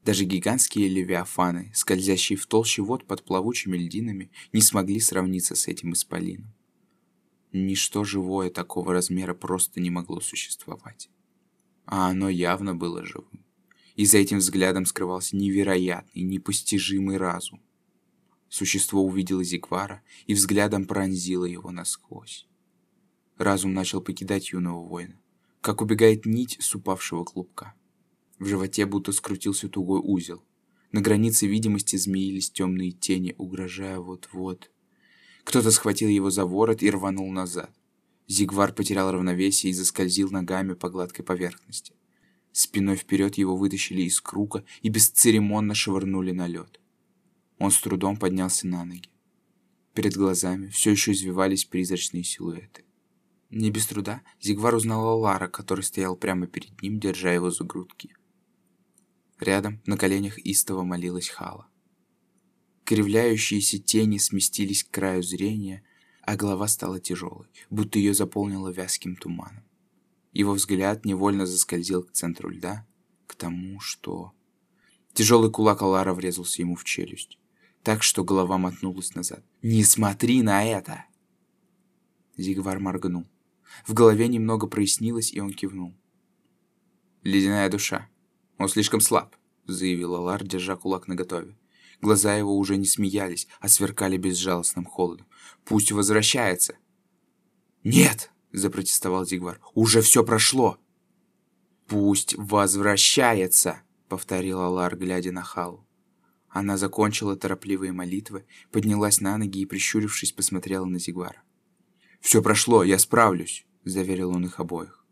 Даже гигантские левиафаны, скользящие в толще вод под плавучими льдинами, не смогли сравниться с этим исполином. Ничто живое такого размера просто не могло существовать. А оно явно было живым. И за этим взглядом скрывался невероятный, непостижимый разум. Существо увидело Зигвара и взглядом пронзило его насквозь. Разум начал покидать юного воина, как убегает нить с упавшего клубка. В животе будто скрутился тугой узел. На границе видимости змеились темные тени, угрожая вот-вот кто-то схватил его за ворот и рванул назад. Зигвар потерял равновесие и заскользил ногами по гладкой поверхности. Спиной вперед его вытащили из круга и бесцеремонно швырнули на лед. Он с трудом поднялся на ноги. Перед глазами все еще извивались призрачные силуэты. Не без труда Зигвар узнал Лара, который стоял прямо перед ним, держа его за грудки. Рядом на коленях истово молилась Хала. Кривляющиеся тени сместились к краю зрения, а голова стала тяжелой, будто ее заполнило вязким туманом. Его взгляд невольно заскользил к центру льда, к тому, что... Тяжелый кулак Алара врезался ему в челюсть, так что голова мотнулась назад. «Не смотри на это!» Зигвар моргнул. В голове немного прояснилось, и он кивнул. «Ледяная душа. Он слишком слаб», — заявил Алар, держа кулак наготове. Глаза его уже не смеялись, а сверкали безжалостным холодом. «Пусть возвращается!» «Нет!» — запротестовал Зигвар. «Уже все прошло!» «Пусть возвращается!» — повторил Алар, глядя на Халу. Она закончила торопливые молитвы, поднялась на ноги и, прищурившись, посмотрела на Зигвара. «Все прошло, я справлюсь!» — заверил он их обоих.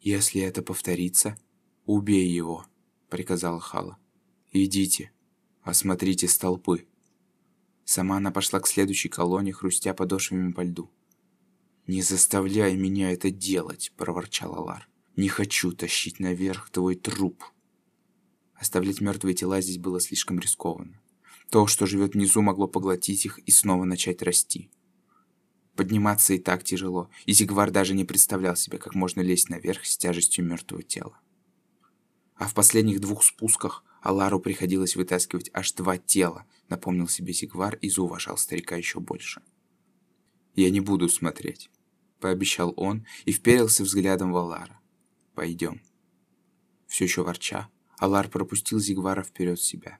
«Если это повторится, убей его!» — приказала Хала. «Идите!» Осмотрите столпы. Сама она пошла к следующей колонне, хрустя подошвами по льду. «Не заставляй меня это делать!» – проворчал Алар. «Не хочу тащить наверх твой труп!» Оставлять мертвые тела здесь было слишком рискованно. То, что живет внизу, могло поглотить их и снова начать расти. Подниматься и так тяжело, и Зигвар даже не представлял себе, как можно лезть наверх с тяжестью мертвого тела. А в последних двух спусках Алару приходилось вытаскивать аж два тела, напомнил себе Сигвар и зауважал старика еще больше. «Я не буду смотреть», — пообещал он и вперился взглядом в Алара. «Пойдем». Все еще ворча, Алар пропустил Зигвара вперед себя.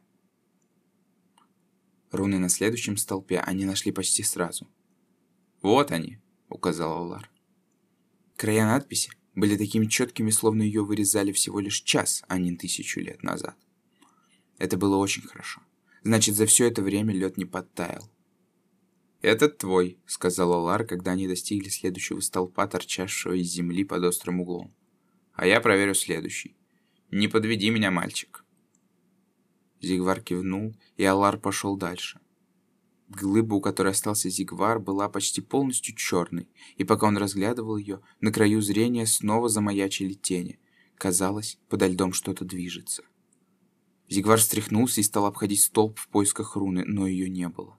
Руны на следующем столпе они нашли почти сразу. «Вот они», — указал Аллар. Края надписи были такими четкими, словно ее вырезали всего лишь час, а не тысячу лет назад. Это было очень хорошо. Значит, за все это время лед не подтаял. «Этот твой», — сказал Алар, когда они достигли следующего столпа, торчавшего из земли под острым углом. «А я проверю следующий. Не подведи меня, мальчик». Зигвар кивнул, и Алар пошел дальше. Глыба, у которой остался Зигвар, была почти полностью черной, и пока он разглядывал ее, на краю зрения снова замаячили тени. Казалось, подо льдом что-то движется. Зигвар встряхнулся и стал обходить столб в поисках руны, но ее не было.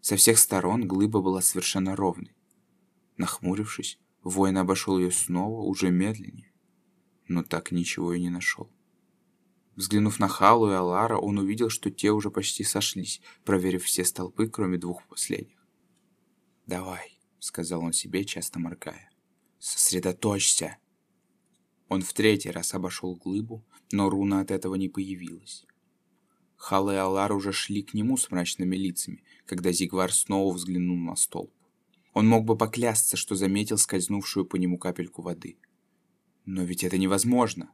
Со всех сторон глыба была совершенно ровной. Нахмурившись, воин обошел ее снова, уже медленнее, но так ничего и не нашел. Взглянув на Халу и Алара, он увидел, что те уже почти сошлись, проверив все столпы, кроме двух последних. «Давай», — сказал он себе, часто моргая. «Сосредоточься!» Он в третий раз обошел глыбу, но руна от этого не появилась. Хала и Алар уже шли к нему с мрачными лицами, когда Зигвар снова взглянул на столб. Он мог бы поклясться, что заметил скользнувшую по нему капельку воды. Но ведь это невозможно.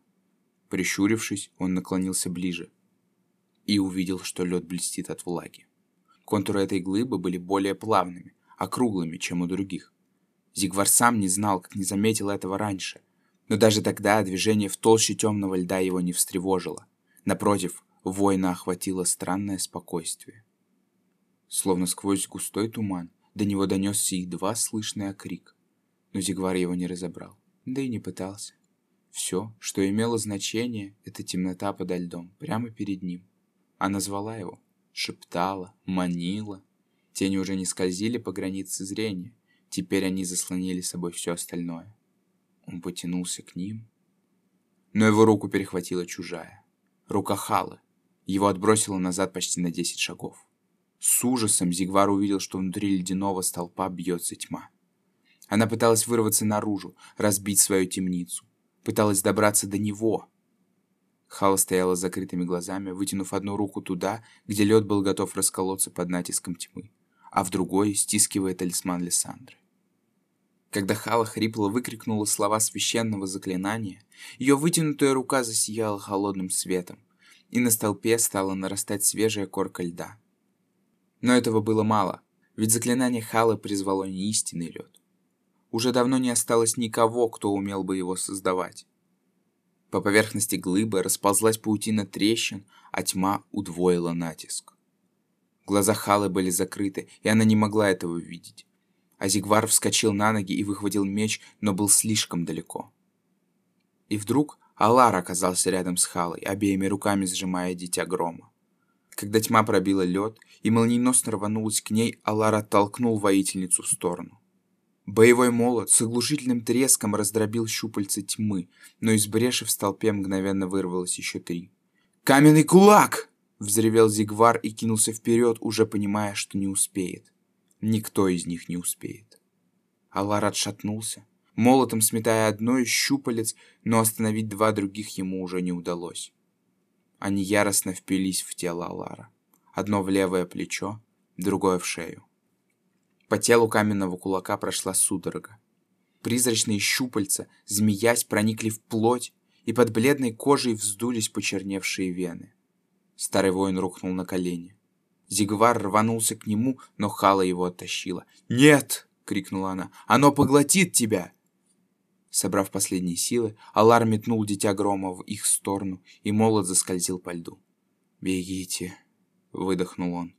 Прищурившись, он наклонился ближе и увидел, что лед блестит от влаги. Контуры этой глыбы были более плавными, округлыми, чем у других. Зигвар сам не знал, как не заметил этого раньше. Но даже тогда движение в толще темного льда его не встревожило. Напротив, воина охватило странное спокойствие. Словно сквозь густой туман до него донесся едва слышный окрик. Но Зигвар его не разобрал, да и не пытался. Все, что имело значение, это темнота подо льдом, прямо перед ним. Она звала его, шептала, манила. Тени уже не скользили по границе зрения, теперь они заслонили собой все остальное. Он потянулся к ним, но его руку перехватила чужая. Рука Халы. Его отбросило назад почти на десять шагов. С ужасом Зигвар увидел, что внутри ледяного столпа бьется тьма. Она пыталась вырваться наружу, разбить свою темницу пыталась добраться до него. Хала стояла с закрытыми глазами, вытянув одну руку туда, где лед был готов расколоться под натиском тьмы, а в другой стискивая талисман Лиссандры. Когда Хала хрипло выкрикнула слова священного заклинания, ее вытянутая рука засияла холодным светом, и на столпе стала нарастать свежая корка льда. Но этого было мало, ведь заклинание Халы призвало не истинный лед, уже давно не осталось никого, кто умел бы его создавать. По поверхности глыбы расползлась паутина трещин, а тьма удвоила натиск. Глаза Халы были закрыты, и она не могла этого видеть. Азигвар вскочил на ноги и выхватил меч, но был слишком далеко. И вдруг Алар оказался рядом с Халой, обеими руками сжимая дитя грома. Когда тьма пробила лед и молниеносно рванулась к ней, Алар оттолкнул воительницу в сторону. Боевой молот с оглушительным треском раздробил щупальца тьмы, но из бреши в столпе мгновенно вырвалось еще три. «Каменный кулак!» — взревел Зигвар и кинулся вперед, уже понимая, что не успеет. Никто из них не успеет. Алар отшатнулся, молотом сметая одно из щупалец, но остановить два других ему уже не удалось. Они яростно впились в тело Алара. Одно в левое плечо, другое в шею. По телу каменного кулака прошла судорога. Призрачные щупальца, змеясь, проникли в плоть, и под бледной кожей вздулись почерневшие вены. Старый воин рухнул на колени. Зигвар рванулся к нему, но Хала его оттащила. «Нет!» — крикнула она. «Оно поглотит тебя!» Собрав последние силы, Алар метнул дитя грома в их сторону, и молот заскользил по льду. «Бегите!» — выдохнул он.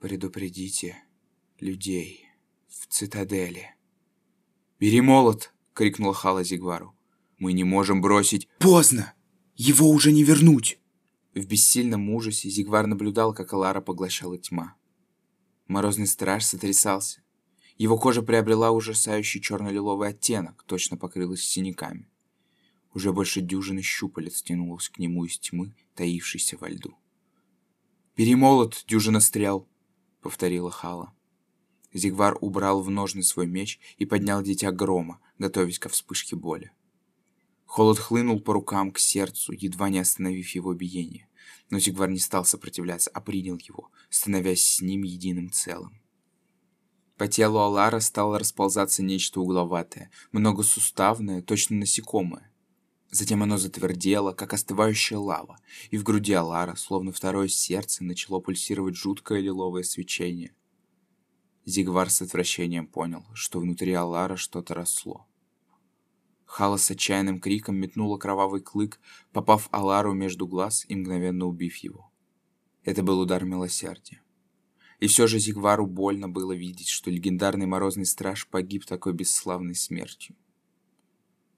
«Предупредите людей» в цитадели. «Бери молот!» — крикнула Хала Зигвару. «Мы не можем бросить...» «Поздно! Его уже не вернуть!» В бессильном ужасе Зигвар наблюдал, как Алара поглощала тьма. Морозный страж сотрясался. Его кожа приобрела ужасающий черно-лиловый оттенок, точно покрылась синяками. Уже больше дюжины щупалец тянулось к нему из тьмы, таившейся во льду. «Бери молот, дюжина стрел!» — повторила Хала. Зигвар убрал в ножны свой меч и поднял дитя грома, готовясь ко вспышке боли. Холод хлынул по рукам к сердцу, едва не остановив его биение. но Зигвар не стал сопротивляться, а принял его, становясь с ним единым целым. По телу Алара стало расползаться нечто угловатое, многосуставное, точно насекомое. Затем оно затвердело, как остывающая лава, и в груди Алара, словно второе сердце, начало пульсировать жуткое лиловое свечение. Зигвар с отвращением понял, что внутри Алара что-то росло. Хала с отчаянным криком метнула кровавый клык, попав Алару между глаз и мгновенно убив его. Это был удар милосердия. И все же Зигвару больно было видеть, что легендарный Морозный Страж погиб такой бесславной смертью.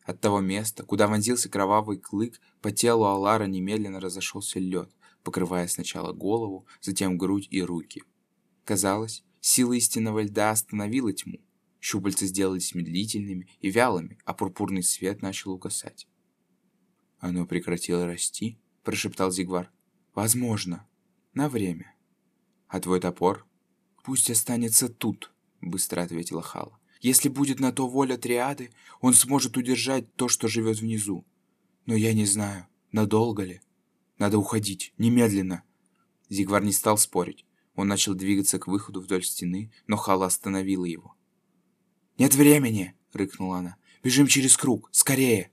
От того места, куда вонзился кровавый клык, по телу Алара немедленно разошелся лед, покрывая сначала голову, затем грудь и руки. Казалось, сила истинного льда остановила тьму. Щупальца сделались медлительными и вялыми, а пурпурный свет начал угасать. «Оно прекратило расти?» – прошептал Зигвар. «Возможно. На время». «А твой топор?» «Пусть останется тут», — быстро ответила Хала. «Если будет на то воля триады, он сможет удержать то, что живет внизу. Но я не знаю, надолго ли. Надо уходить, немедленно». Зигвар не стал спорить. Он начал двигаться к выходу вдоль стены, но Хала остановила его. «Нет времени!» — рыкнула она. «Бежим через круг! Скорее!»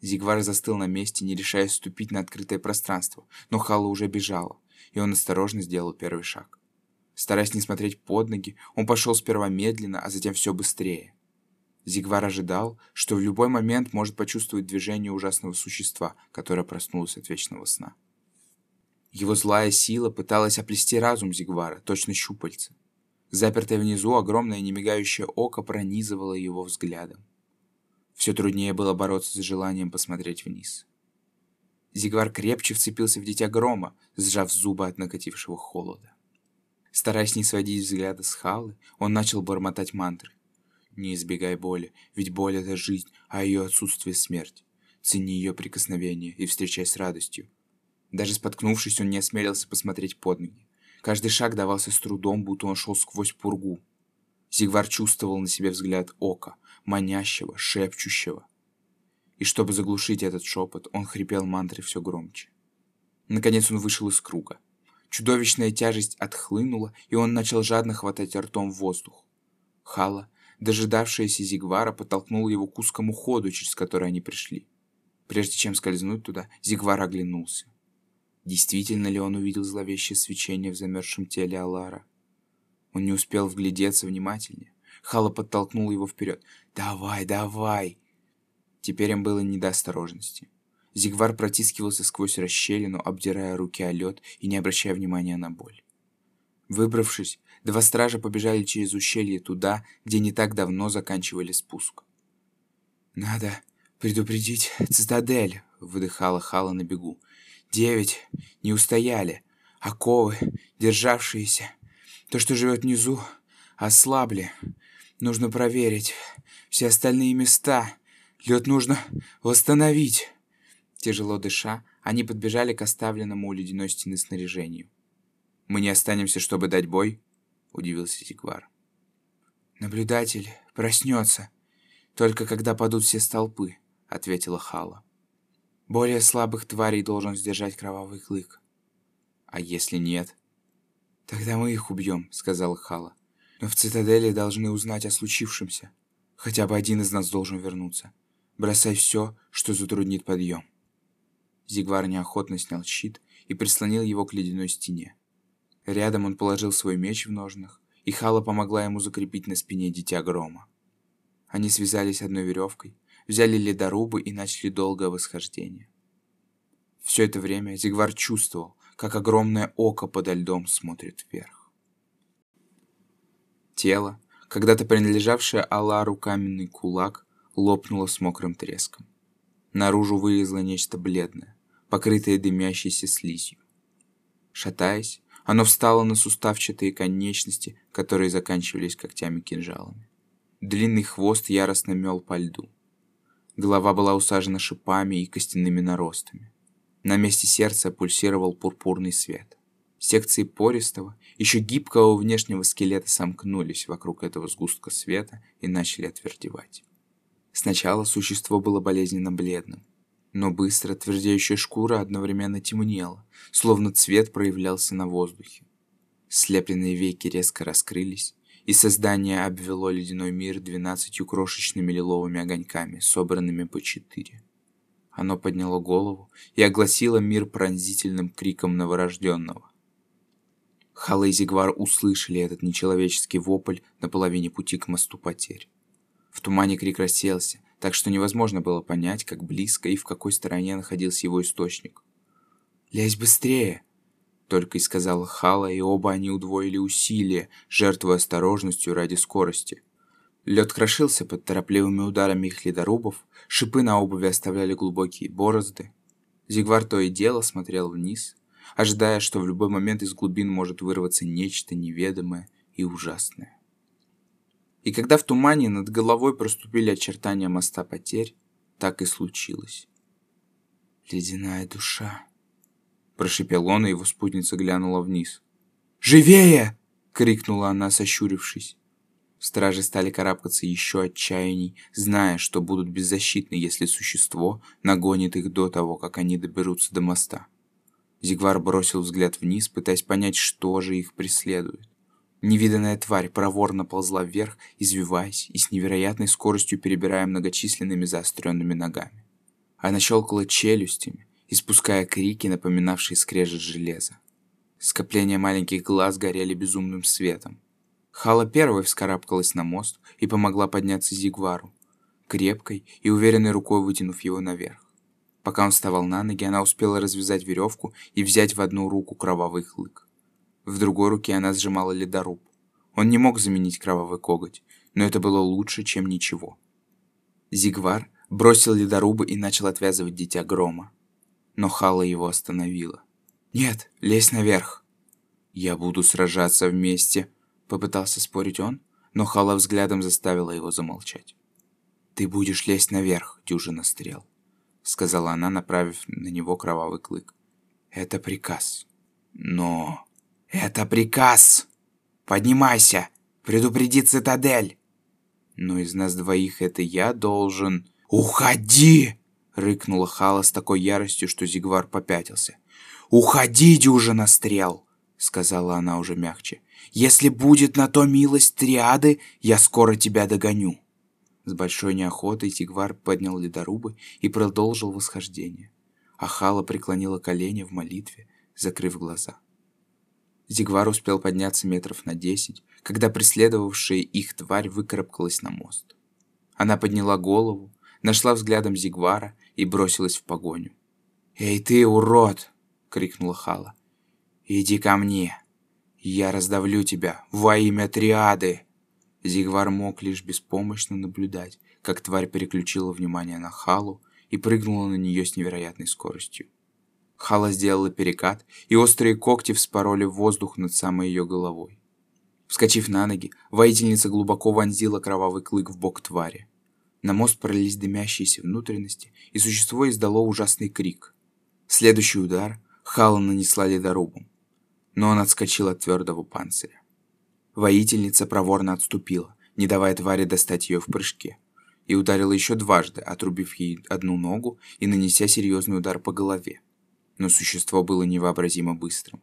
Зигвар застыл на месте, не решаясь ступить на открытое пространство, но Хала уже бежала и он осторожно сделал первый шаг. Стараясь не смотреть под ноги, он пошел сперва медленно, а затем все быстрее. Зигвар ожидал, что в любой момент может почувствовать движение ужасного существа, которое проснулось от вечного сна. Его злая сила пыталась оплести разум Зигвара, точно щупальца. Запертое внизу огромное немигающее око пронизывало его взглядом. Все труднее было бороться с желанием посмотреть вниз. Зигвар крепче вцепился в дитя грома, сжав зубы от накатившего холода. Стараясь не сводить взгляда с Халы, он начал бормотать мантры. «Не избегай боли, ведь боль — это жизнь, а ее отсутствие — смерть. Цени ее прикосновение и встречай с радостью». Даже споткнувшись, он не осмелился посмотреть под ноги. Каждый шаг давался с трудом, будто он шел сквозь пургу. Зигвар чувствовал на себе взгляд ока, манящего, шепчущего и чтобы заглушить этот шепот, он хрипел мантры все громче. Наконец он вышел из круга. Чудовищная тяжесть отхлынула, и он начал жадно хватать ртом воздух. Хала, дожидавшаяся Зигвара, подтолкнула его к узкому ходу, через который они пришли. Прежде чем скользнуть туда, Зигвар оглянулся. Действительно ли он увидел зловещее свечение в замерзшем теле Алара? Он не успел вглядеться внимательнее. Хала подтолкнул его вперед. «Давай, давай!» Теперь им было не до осторожности. Зигвар протискивался сквозь расщелину, обдирая руки о лед и не обращая внимания на боль. Выбравшись, два стража побежали через ущелье туда, где не так давно заканчивали спуск. «Надо предупредить цитадель», — выдыхала Хала на бегу. «Девять не устояли. Оковы, державшиеся. То, что живет внизу, ослабли. Нужно проверить все остальные места. Лед нужно восстановить. Тяжело дыша, они подбежали к оставленному у ледяной стены снаряжению. «Мы не останемся, чтобы дать бой?» — удивился Зигвар. «Наблюдатель проснется, только когда падут все столпы», — ответила Хала. «Более слабых тварей должен сдержать кровавый клык». «А если нет?» «Тогда мы их убьем», — сказала Хала. «Но в цитадели должны узнать о случившемся. Хотя бы один из нас должен вернуться. Бросай все, что затруднит подъем. Зигвар неохотно снял щит и прислонил его к ледяной стене. Рядом он положил свой меч в ножнах, и Хала помогла ему закрепить на спине дитя грома. Они связались одной веревкой, взяли ледорубы и начали долгое восхождение. Все это время Зигвар чувствовал, как огромное око подо льдом смотрит вверх. Тело, когда-то принадлежавшее Алару каменный кулак, лопнуло с мокрым треском. Наружу вылезло нечто бледное, покрытое дымящейся слизью. Шатаясь, оно встало на суставчатые конечности, которые заканчивались когтями-кинжалами. Длинный хвост яростно мел по льду. Голова была усажена шипами и костяными наростами. На месте сердца пульсировал пурпурный свет. Секции пористого, еще гибкого внешнего скелета сомкнулись вокруг этого сгустка света и начали отвердевать. Сначала существо было болезненно бледным. Но быстро твердеющая шкура одновременно темнела, словно цвет проявлялся на воздухе. Слепленные веки резко раскрылись, и создание обвело ледяной мир двенадцатью крошечными лиловыми огоньками, собранными по четыре. Оно подняло голову и огласило мир пронзительным криком новорожденного. Хала и Зигвар услышали этот нечеловеческий вопль на половине пути к мосту потерь. В тумане крик расселся, так что невозможно было понять, как близко и в какой стороне находился его источник. «Лезь быстрее!» Только и сказала Хала, и оба они удвоили усилия, жертвуя осторожностью ради скорости. Лед крошился под торопливыми ударами их ледорубов, шипы на обуви оставляли глубокие борозды. Зигвар то и дело смотрел вниз, ожидая, что в любой момент из глубин может вырваться нечто неведомое и ужасное. И когда в тумане над головой проступили очертания моста потерь, так и случилось. «Ледяная душа», — прошипел он, и его спутница глянула вниз. «Живее!» — крикнула она, сощурившись. Стражи стали карабкаться еще отчаянней, зная, что будут беззащитны, если существо нагонит их до того, как они доберутся до моста. Зигвар бросил взгляд вниз, пытаясь понять, что же их преследует. Невиданная тварь проворно ползла вверх, извиваясь и с невероятной скоростью перебирая многочисленными заостренными ногами. Она щелкала челюстями, испуская крики, напоминавшие скрежет железа. Скопления маленьких глаз горели безумным светом. Хала первой вскарабкалась на мост и помогла подняться Зигвару, крепкой и уверенной рукой вытянув его наверх. Пока он вставал на ноги, она успела развязать веревку и взять в одну руку кровавый клык. В другой руке она сжимала ледоруб. Он не мог заменить кровавый коготь, но это было лучше, чем ничего. Зигвар бросил ледорубы и начал отвязывать дитя грома. Но Хала его остановила. «Нет, лезь наверх!» «Я буду сражаться вместе», — попытался спорить он, но Хала взглядом заставила его замолчать. «Ты будешь лезть наверх, дюжина стрел», — сказала она, направив на него кровавый клык. «Это приказ. Но...» «Это приказ! Поднимайся! Предупреди цитадель!» «Но из нас двоих это я должен...» «Уходи!» — рыкнула Хала с такой яростью, что Зигвар попятился. «Уходи, дюжина стрел!» — сказала она уже мягче. «Если будет на то милость триады, я скоро тебя догоню!» С большой неохотой Зигвар поднял ледорубы и продолжил восхождение. А Хала преклонила колени в молитве, закрыв глаза. Зигвар успел подняться метров на десять, когда преследовавшая их тварь выкарабкалась на мост. Она подняла голову, нашла взглядом Зигвара и бросилась в погоню. «Эй ты, урод!» — крикнула Хала. «Иди ко мне! Я раздавлю тебя во имя Триады!» Зигвар мог лишь беспомощно наблюдать, как тварь переключила внимание на Халу и прыгнула на нее с невероятной скоростью. Хала сделала перекат, и острые когти вспороли воздух над самой ее головой. Вскочив на ноги, воительница глубоко вонзила кровавый клык в бок твари. На мост пролились дымящиеся внутренности, и существо издало ужасный крик. Следующий удар Хала нанесла ледорубом, но он отскочил от твердого панциря. Воительница проворно отступила, не давая твари достать ее в прыжке, и ударила еще дважды, отрубив ей одну ногу и нанеся серьезный удар по голове но существо было невообразимо быстрым.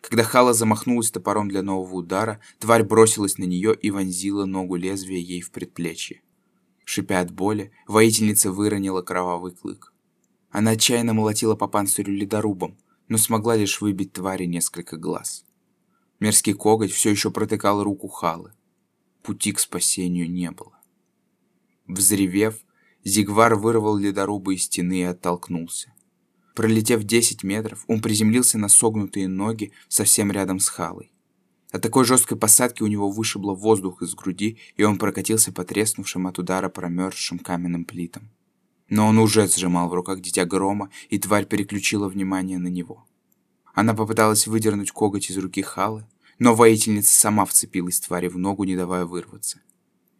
Когда Хала замахнулась топором для нового удара, тварь бросилась на нее и вонзила ногу лезвия ей в предплечье. Шипя от боли, воительница выронила кровавый клык. Она отчаянно молотила по панцирю ледорубом, но смогла лишь выбить твари несколько глаз. Мерзкий коготь все еще протыкал руку Халы. Пути к спасению не было. Взревев, Зигвар вырвал ледорубы из стены и оттолкнулся. Пролетев 10 метров, он приземлился на согнутые ноги совсем рядом с Халой. От такой жесткой посадки у него вышибло воздух из груди, и он прокатился по треснувшим от удара промерзшим каменным плитам. Но он уже сжимал в руках дитя грома, и тварь переключила внимание на него. Она попыталась выдернуть коготь из руки Халы, но воительница сама вцепилась твари в ногу, не давая вырваться.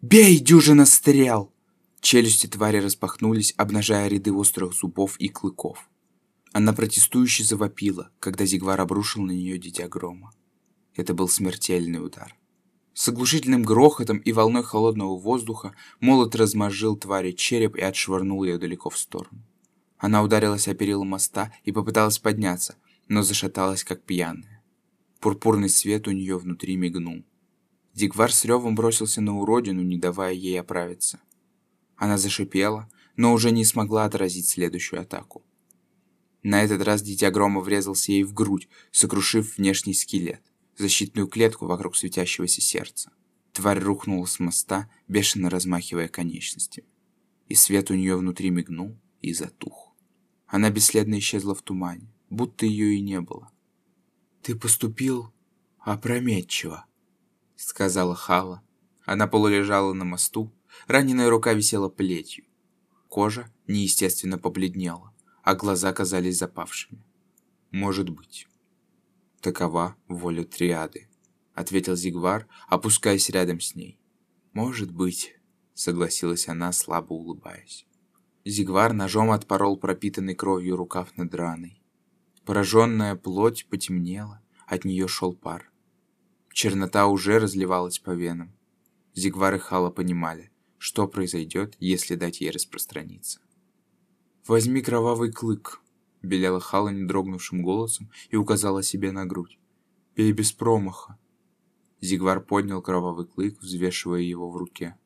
«Бей, дюжина стрел!» Челюсти твари распахнулись, обнажая ряды острых зубов и клыков. Она протестующе завопила, когда Зигвар обрушил на нее дитя грома. Это был смертельный удар. С оглушительным грохотом и волной холодного воздуха молот размозжил твари череп и отшвырнул ее далеко в сторону. Она ударилась о перила моста и попыталась подняться, но зашаталась, как пьяная. Пурпурный свет у нее внутри мигнул. Дигвар с ревом бросился на уродину, не давая ей оправиться. Она зашипела, но уже не смогла отразить следующую атаку. На этот раз дитя грома врезался ей в грудь, сокрушив внешний скелет, защитную клетку вокруг светящегося сердца. Тварь рухнула с моста, бешено размахивая конечностями. И свет у нее внутри мигнул и затух. Она бесследно исчезла в тумане, будто ее и не было. «Ты поступил опрометчиво», — сказала Хала. Она полулежала на мосту, раненая рука висела плетью. Кожа неестественно побледнела, а глаза казались запавшими. «Может быть». «Такова воля триады», — ответил Зигвар, опускаясь рядом с ней. «Может быть», — согласилась она, слабо улыбаясь. Зигвар ножом отпорол пропитанный кровью рукав над раной. Пораженная плоть потемнела, от нее шел пар. Чернота уже разливалась по венам. Зигвар и Хала понимали, что произойдет, если дать ей распространиться. «Возьми кровавый клык», — белела Хала недрогнувшим голосом и указала себе на грудь. «Пей без промаха». Зигвар поднял кровавый клык, взвешивая его в руке.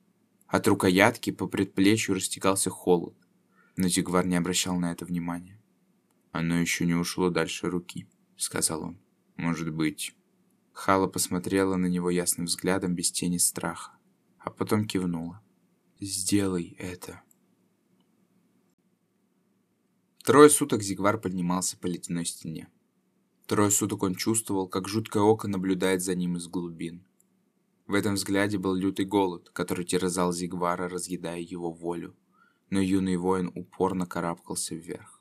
От рукоятки по предплечью растекался холод, но Зигвар не обращал на это внимания. «Оно еще не ушло дальше руки», — сказал он. «Может быть...» Хала посмотрела на него ясным взглядом без тени страха, а потом кивнула. «Сделай это». Трое суток Зигвар поднимался по ледяной стене. Трое суток он чувствовал, как жуткое око наблюдает за ним из глубин. В этом взгляде был лютый голод, который терзал Зигвара, разъедая его волю. Но юный воин упорно карабкался вверх.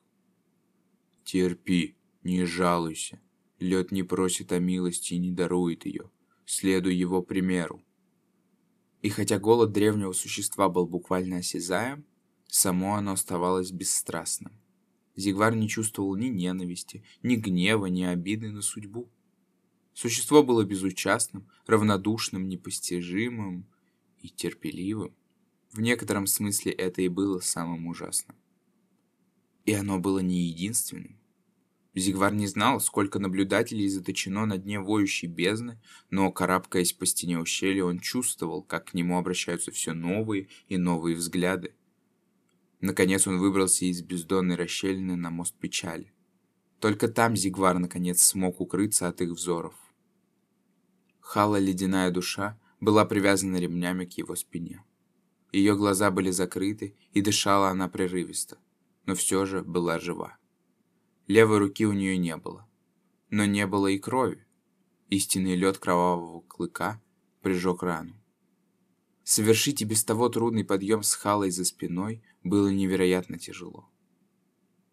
«Терпи, не жалуйся», Лед не просит о милости и не дарует ее. Следуй его примеру. И хотя голод древнего существа был буквально осязаем, само оно оставалось бесстрастным. Зигвар не чувствовал ни ненависти, ни гнева, ни обиды на судьбу. Существо было безучастным, равнодушным, непостижимым и терпеливым. В некотором смысле это и было самым ужасным. И оно было не единственным. Зигвар не знал, сколько наблюдателей заточено на дне воющей бездны, но, карабкаясь по стене ущелья, он чувствовал, как к нему обращаются все новые и новые взгляды. Наконец он выбрался из бездонной расщелины на мост печали. Только там Зигвар наконец смог укрыться от их взоров. Хала ледяная душа была привязана ремнями к его спине. Ее глаза были закрыты, и дышала она прерывисто, но все же была жива. Левой руки у нее не было. Но не было и крови. Истинный лед кровавого клыка прижег рану. Совершить без того трудный подъем с халой за спиной было невероятно тяжело.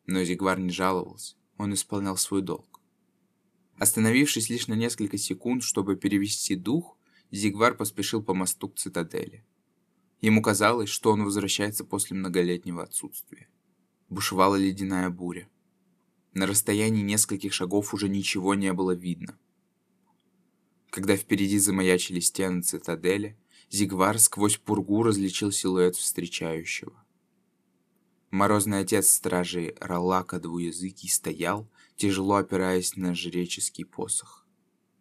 Но Зигвар не жаловался, он исполнял свой долг. Остановившись лишь на несколько секунд, чтобы перевести дух, Зигвар поспешил по мосту к цитадели. Ему казалось, что он возвращается после многолетнего отсутствия. Бушевала ледяная буря. На расстоянии нескольких шагов уже ничего не было видно. Когда впереди замаячили стены цитадели, Зигвар сквозь пургу различил силуэт встречающего. Морозный отец стражей Ралака Двуязыкий стоял, тяжело опираясь на жреческий посох.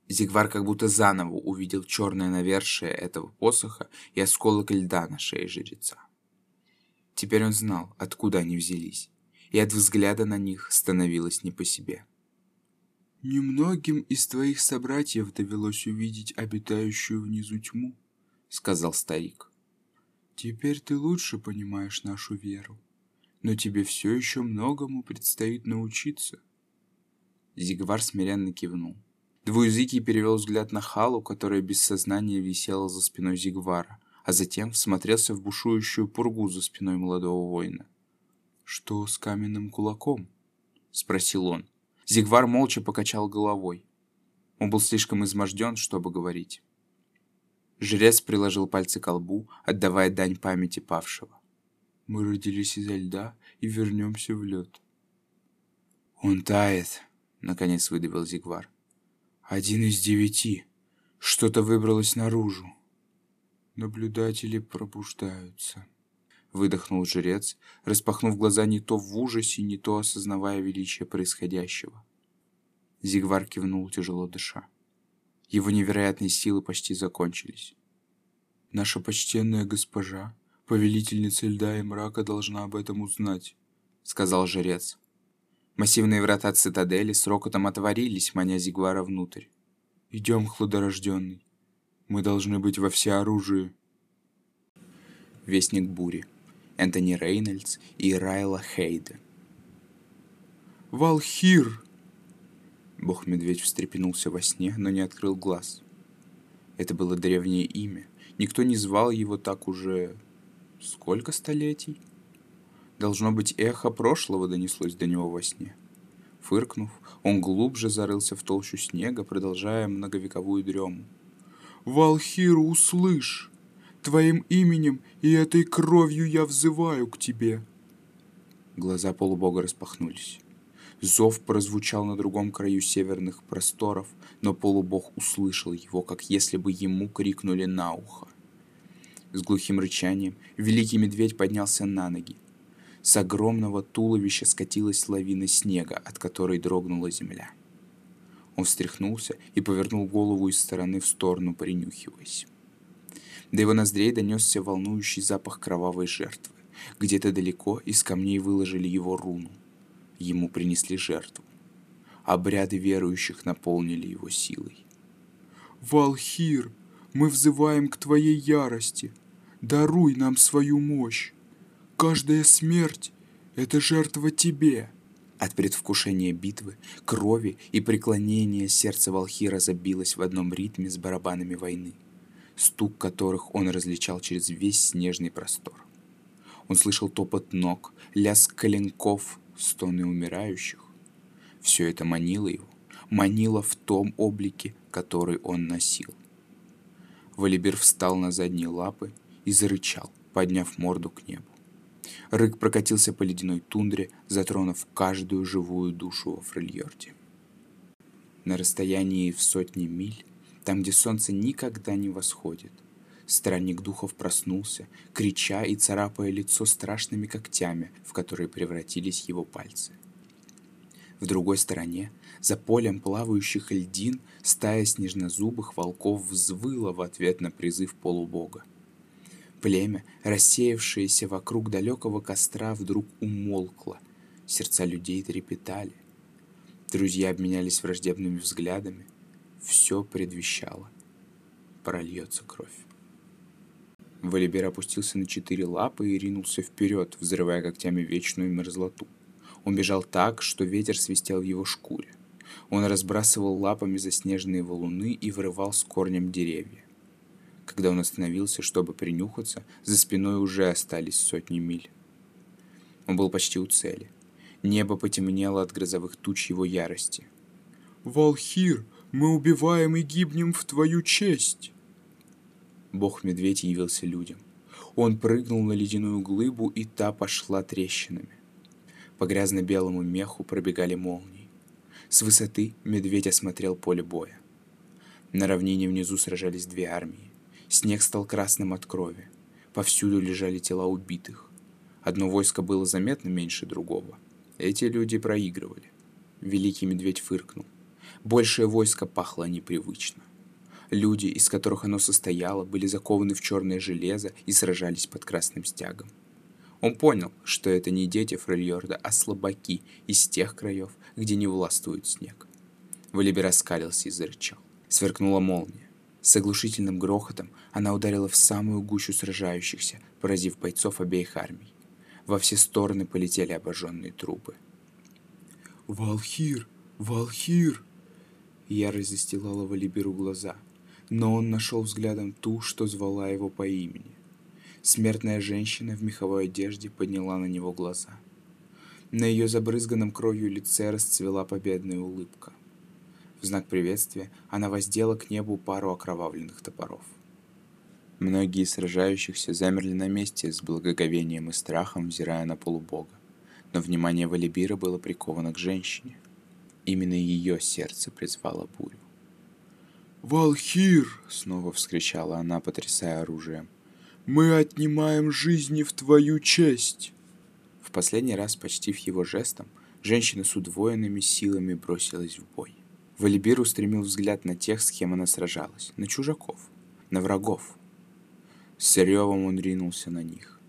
Зигвар как будто заново увидел черное навершие этого посоха и осколок льда на шее жреца. Теперь он знал, откуда они взялись и от взгляда на них становилось не по себе. «Немногим из твоих собратьев довелось увидеть обитающую внизу тьму», — сказал старик. «Теперь ты лучше понимаешь нашу веру, но тебе все еще многому предстоит научиться». Зигвар смиренно кивнул. Двуязыкий перевел взгляд на Халу, которая без сознания висела за спиной Зигвара, а затем всмотрелся в бушующую пургу за спиной молодого воина. «Что с каменным кулаком?» — спросил он. Зигвар молча покачал головой. Он был слишком изможден, чтобы говорить. Жрец приложил пальцы к лбу, отдавая дань памяти павшего. «Мы родились изо льда и вернемся в лед». «Он тает», — наконец выдавил Зигвар. «Один из девяти. Что-то выбралось наружу. Наблюдатели пробуждаются». Выдохнул жрец, распахнув глаза не то в ужасе, не то осознавая величие происходящего. Зигвар кивнул, тяжело дыша. Его невероятные силы почти закончились. «Наша почтенная госпожа, повелительница льда и мрака, должна об этом узнать», — сказал жрец. Массивные врата цитадели с рокотом отворились, маня Зигвара внутрь. «Идем, хладорожденный. Мы должны быть во всеоружии». Вестник бури. Энтони Рейнольдс и Райла Хейде. «Валхир!» Бог-медведь встрепенулся во сне, но не открыл глаз. Это было древнее имя. Никто не звал его так уже... Сколько столетий? Должно быть, эхо прошлого донеслось до него во сне. Фыркнув, он глубже зарылся в толщу снега, продолжая многовековую дрему. «Валхир, услышь! Твоим именем и этой кровью я взываю к тебе!» Глаза полубога распахнулись. Зов прозвучал на другом краю северных просторов, но полубог услышал его, как если бы ему крикнули на ухо. С глухим рычанием великий медведь поднялся на ноги. С огромного туловища скатилась лавина снега, от которой дрогнула земля. Он встряхнулся и повернул голову из стороны в сторону, принюхиваясь. До его ноздрей донесся волнующий запах кровавой жертвы. Где-то далеко из камней выложили его руну — ему принесли жертву. Обряды верующих наполнили его силой. «Валхир, мы взываем к твоей ярости. Даруй нам свою мощь. Каждая смерть — это жертва тебе». От предвкушения битвы, крови и преклонения сердце Валхира забилось в одном ритме с барабанами войны, стук которых он различал через весь снежный простор. Он слышал топот ног, лязг коленков, стоны умирающих. Все это манило его, манило в том облике, который он носил. Валибер встал на задние лапы и зарычал, подняв морду к небу. Рык прокатился по ледяной тундре, затронув каждую живую душу во Фрильорде. На расстоянии в сотни миль, там, где солнце никогда не восходит, Странник духов проснулся, крича и царапая лицо страшными когтями, в которые превратились его пальцы. В другой стороне, за полем плавающих льдин, стая снежнозубых волков взвыла в ответ на призыв полубога. Племя, рассеявшееся вокруг далекого костра, вдруг умолкло. Сердца людей трепетали. Друзья обменялись враждебными взглядами. Все предвещало. Прольется кровь. Валибер опустился на четыре лапы и ринулся вперед, взрывая когтями вечную мерзлоту. Он бежал так, что ветер свистел в его шкуре. Он разбрасывал лапами заснеженные валуны и вырывал с корнем деревья. Когда он остановился, чтобы принюхаться, за спиной уже остались сотни миль. Он был почти у цели. Небо потемнело от грозовых туч его ярости. «Валхир, мы убиваем и гибнем в твою честь!» Бог-медведь явился людям. Он прыгнул на ледяную глыбу, и та пошла трещинами. По грязно-белому меху пробегали молнии. С высоты медведь осмотрел поле боя. На равнине внизу сражались две армии. Снег стал красным от крови. Повсюду лежали тела убитых. Одно войско было заметно меньше другого. Эти люди проигрывали. Великий медведь фыркнул. Большее войско пахло непривычно. Люди, из которых оно состояло, были закованы в черное железо и сражались под красным стягом. Он понял, что это не дети Фрильорда, а слабаки из тех краев, где не властвует снег. Валибер раскалился и зарычал. Сверкнула молния. С оглушительным грохотом она ударила в самую гущу сражающихся, поразив бойцов обеих армий. Во все стороны полетели обожженные трупы. «Валхир! Валхир!» Ярость застилала Валиберу глаза – но он нашел взглядом ту, что звала его по имени. Смертная женщина в меховой одежде подняла на него глаза. На ее забрызганном кровью лице расцвела победная улыбка. В знак приветствия она воздела к небу пару окровавленных топоров. Многие сражающихся замерли на месте с благоговением и страхом, взирая на полубога. Но внимание Валибира было приковано к женщине. Именно ее сердце призвало бурю. «Валхир!» — снова вскричала она, потрясая оружием. Мы отнимаем жизни в твою честь!» В последний раз, почтив его жестом, женщина с удвоенными силами бросилась в бой. Валибир устремил взгляд на тех, с кем она сражалась, на чужаков, на врагов. С ревом он ринулся на них.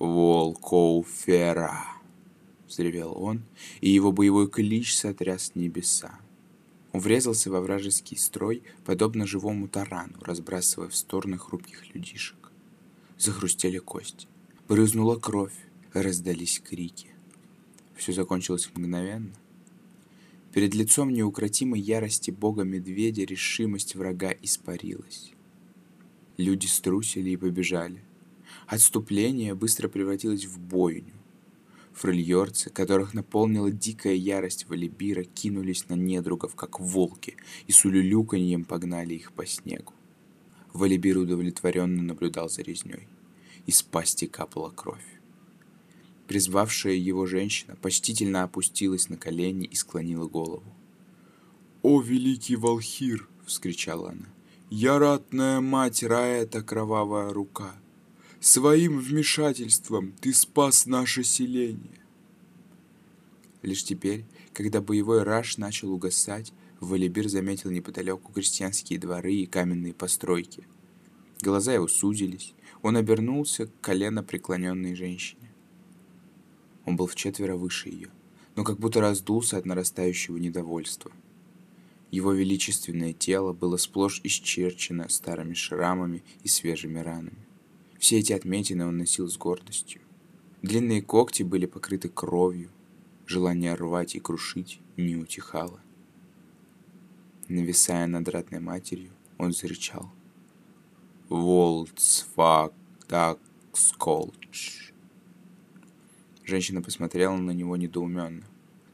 «Волкоуфера!» — взревел он, и его боевой клич сотряс небеса. Он врезался во вражеский строй, подобно живому тарану, разбрасывая в стороны хрупких людишек. Захрустели кости, брызнула кровь, раздались крики. Все закончилось мгновенно. Перед лицом неукротимой ярости бога-медведя решимость врага испарилась. Люди струсили и побежали. Отступление быстро превратилось в бойню. Фрильорцы, которых наполнила дикая ярость Валибира, кинулись на недругов, как волки, и с улюлюканьем погнали их по снегу. Валибир удовлетворенно наблюдал за резней. Из пасти капала кровь. Призвавшая его женщина почтительно опустилась на колени и склонила голову. «О, великий Волхир!» — вскричала она. «Я ратная мать Раэта кровавая рука!» Своим вмешательством ты спас наше селение. Лишь теперь, когда боевой раж начал угасать, Валибир заметил неподалеку крестьянские дворы и каменные постройки. Глаза его сузились, он обернулся к колено преклоненной женщине. Он был в четверо выше ее, но как будто раздулся от нарастающего недовольства. Его величественное тело было сплошь исчерчено старыми шрамами и свежими ранами. Все эти отметины он носил с гордостью. Длинные когти были покрыты кровью. Желание рвать и крушить не утихало. Нависая над ратной матерью, он зарычал. «Волцфак так сколч!» Женщина посмотрела на него недоуменно.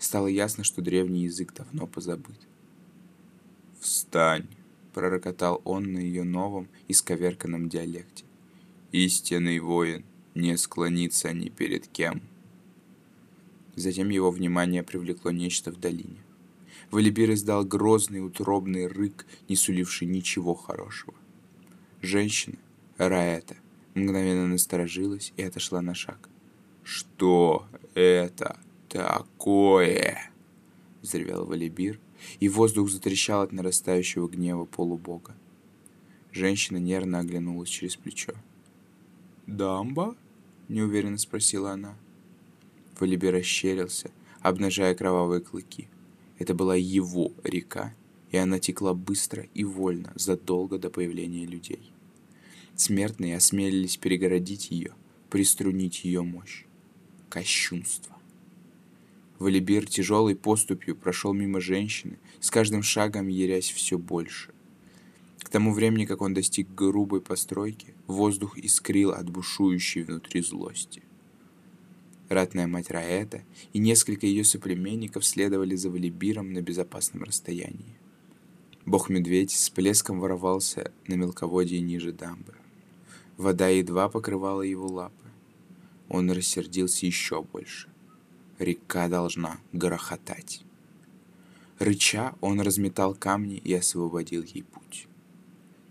Стало ясно, что древний язык давно позабыт. «Встань!» — пророкотал он на ее новом, исковерканном диалекте. Истинный воин не склонится ни перед кем. Затем его внимание привлекло нечто в долине. Валибир издал грозный утробный рык, не суливший ничего хорошего. Женщина, Раэта, мгновенно насторожилась и отошла на шаг. «Что это такое?» — взревел Валибир, и воздух затрещал от нарастающего гнева полубога. Женщина нервно оглянулась через плечо. «Дамба?» — неуверенно спросила она. Валибе расщерился, обнажая кровавые клыки. Это была его река, и она текла быстро и вольно, задолго до появления людей. Смертные осмелились перегородить ее, приструнить ее мощь. Кощунство. Валибир тяжелой поступью прошел мимо женщины, с каждым шагом ярясь все больше тому времени, как он достиг грубой постройки, воздух искрил от бушующей внутри злости. Ратная мать Раэта и несколько ее соплеменников следовали за Валибиром на безопасном расстоянии. Бог-медведь с плеском ворвался на мелководье ниже дамбы. Вода едва покрывала его лапы. Он рассердился еще больше. Река должна грохотать. Рыча, он разметал камни и освободил ей путь.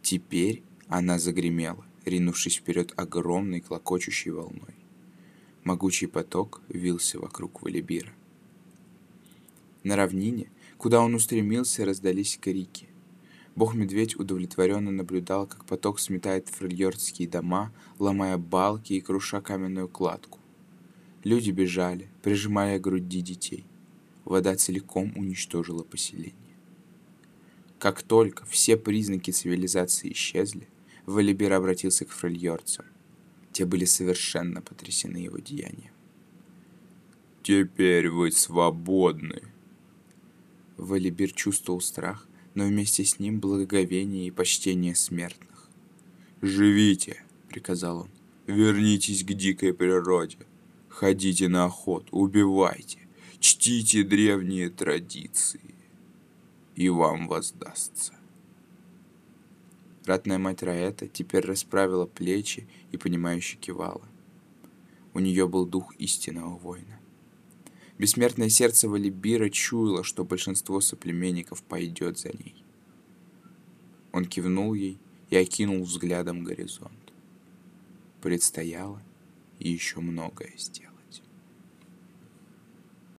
Теперь она загремела, ринувшись вперед огромной клокочущей волной. Могучий поток вился вокруг Валибира. На равнине, куда он устремился, раздались крики. Бог-медведь удовлетворенно наблюдал, как поток сметает фрильордские дома, ломая балки и круша каменную кладку. Люди бежали, прижимая к груди детей. Вода целиком уничтожила поселение. Как только все признаки цивилизации исчезли, Валибер обратился к фрильорцам. Те были совершенно потрясены его деянием. «Теперь вы свободны!» Валибир чувствовал страх, но вместе с ним благоговение и почтение смертных. «Живите!» — приказал он. «Вернитесь к дикой природе. Ходите на охоту, убивайте, чтите древние традиции и вам воздастся. Ратная мать Раэта теперь расправила плечи и понимающе кивала. У нее был дух истинного воина. Бессмертное сердце Валибира чуяло, что большинство соплеменников пойдет за ней. Он кивнул ей и окинул взглядом горизонт. предстояло еще многое сделать.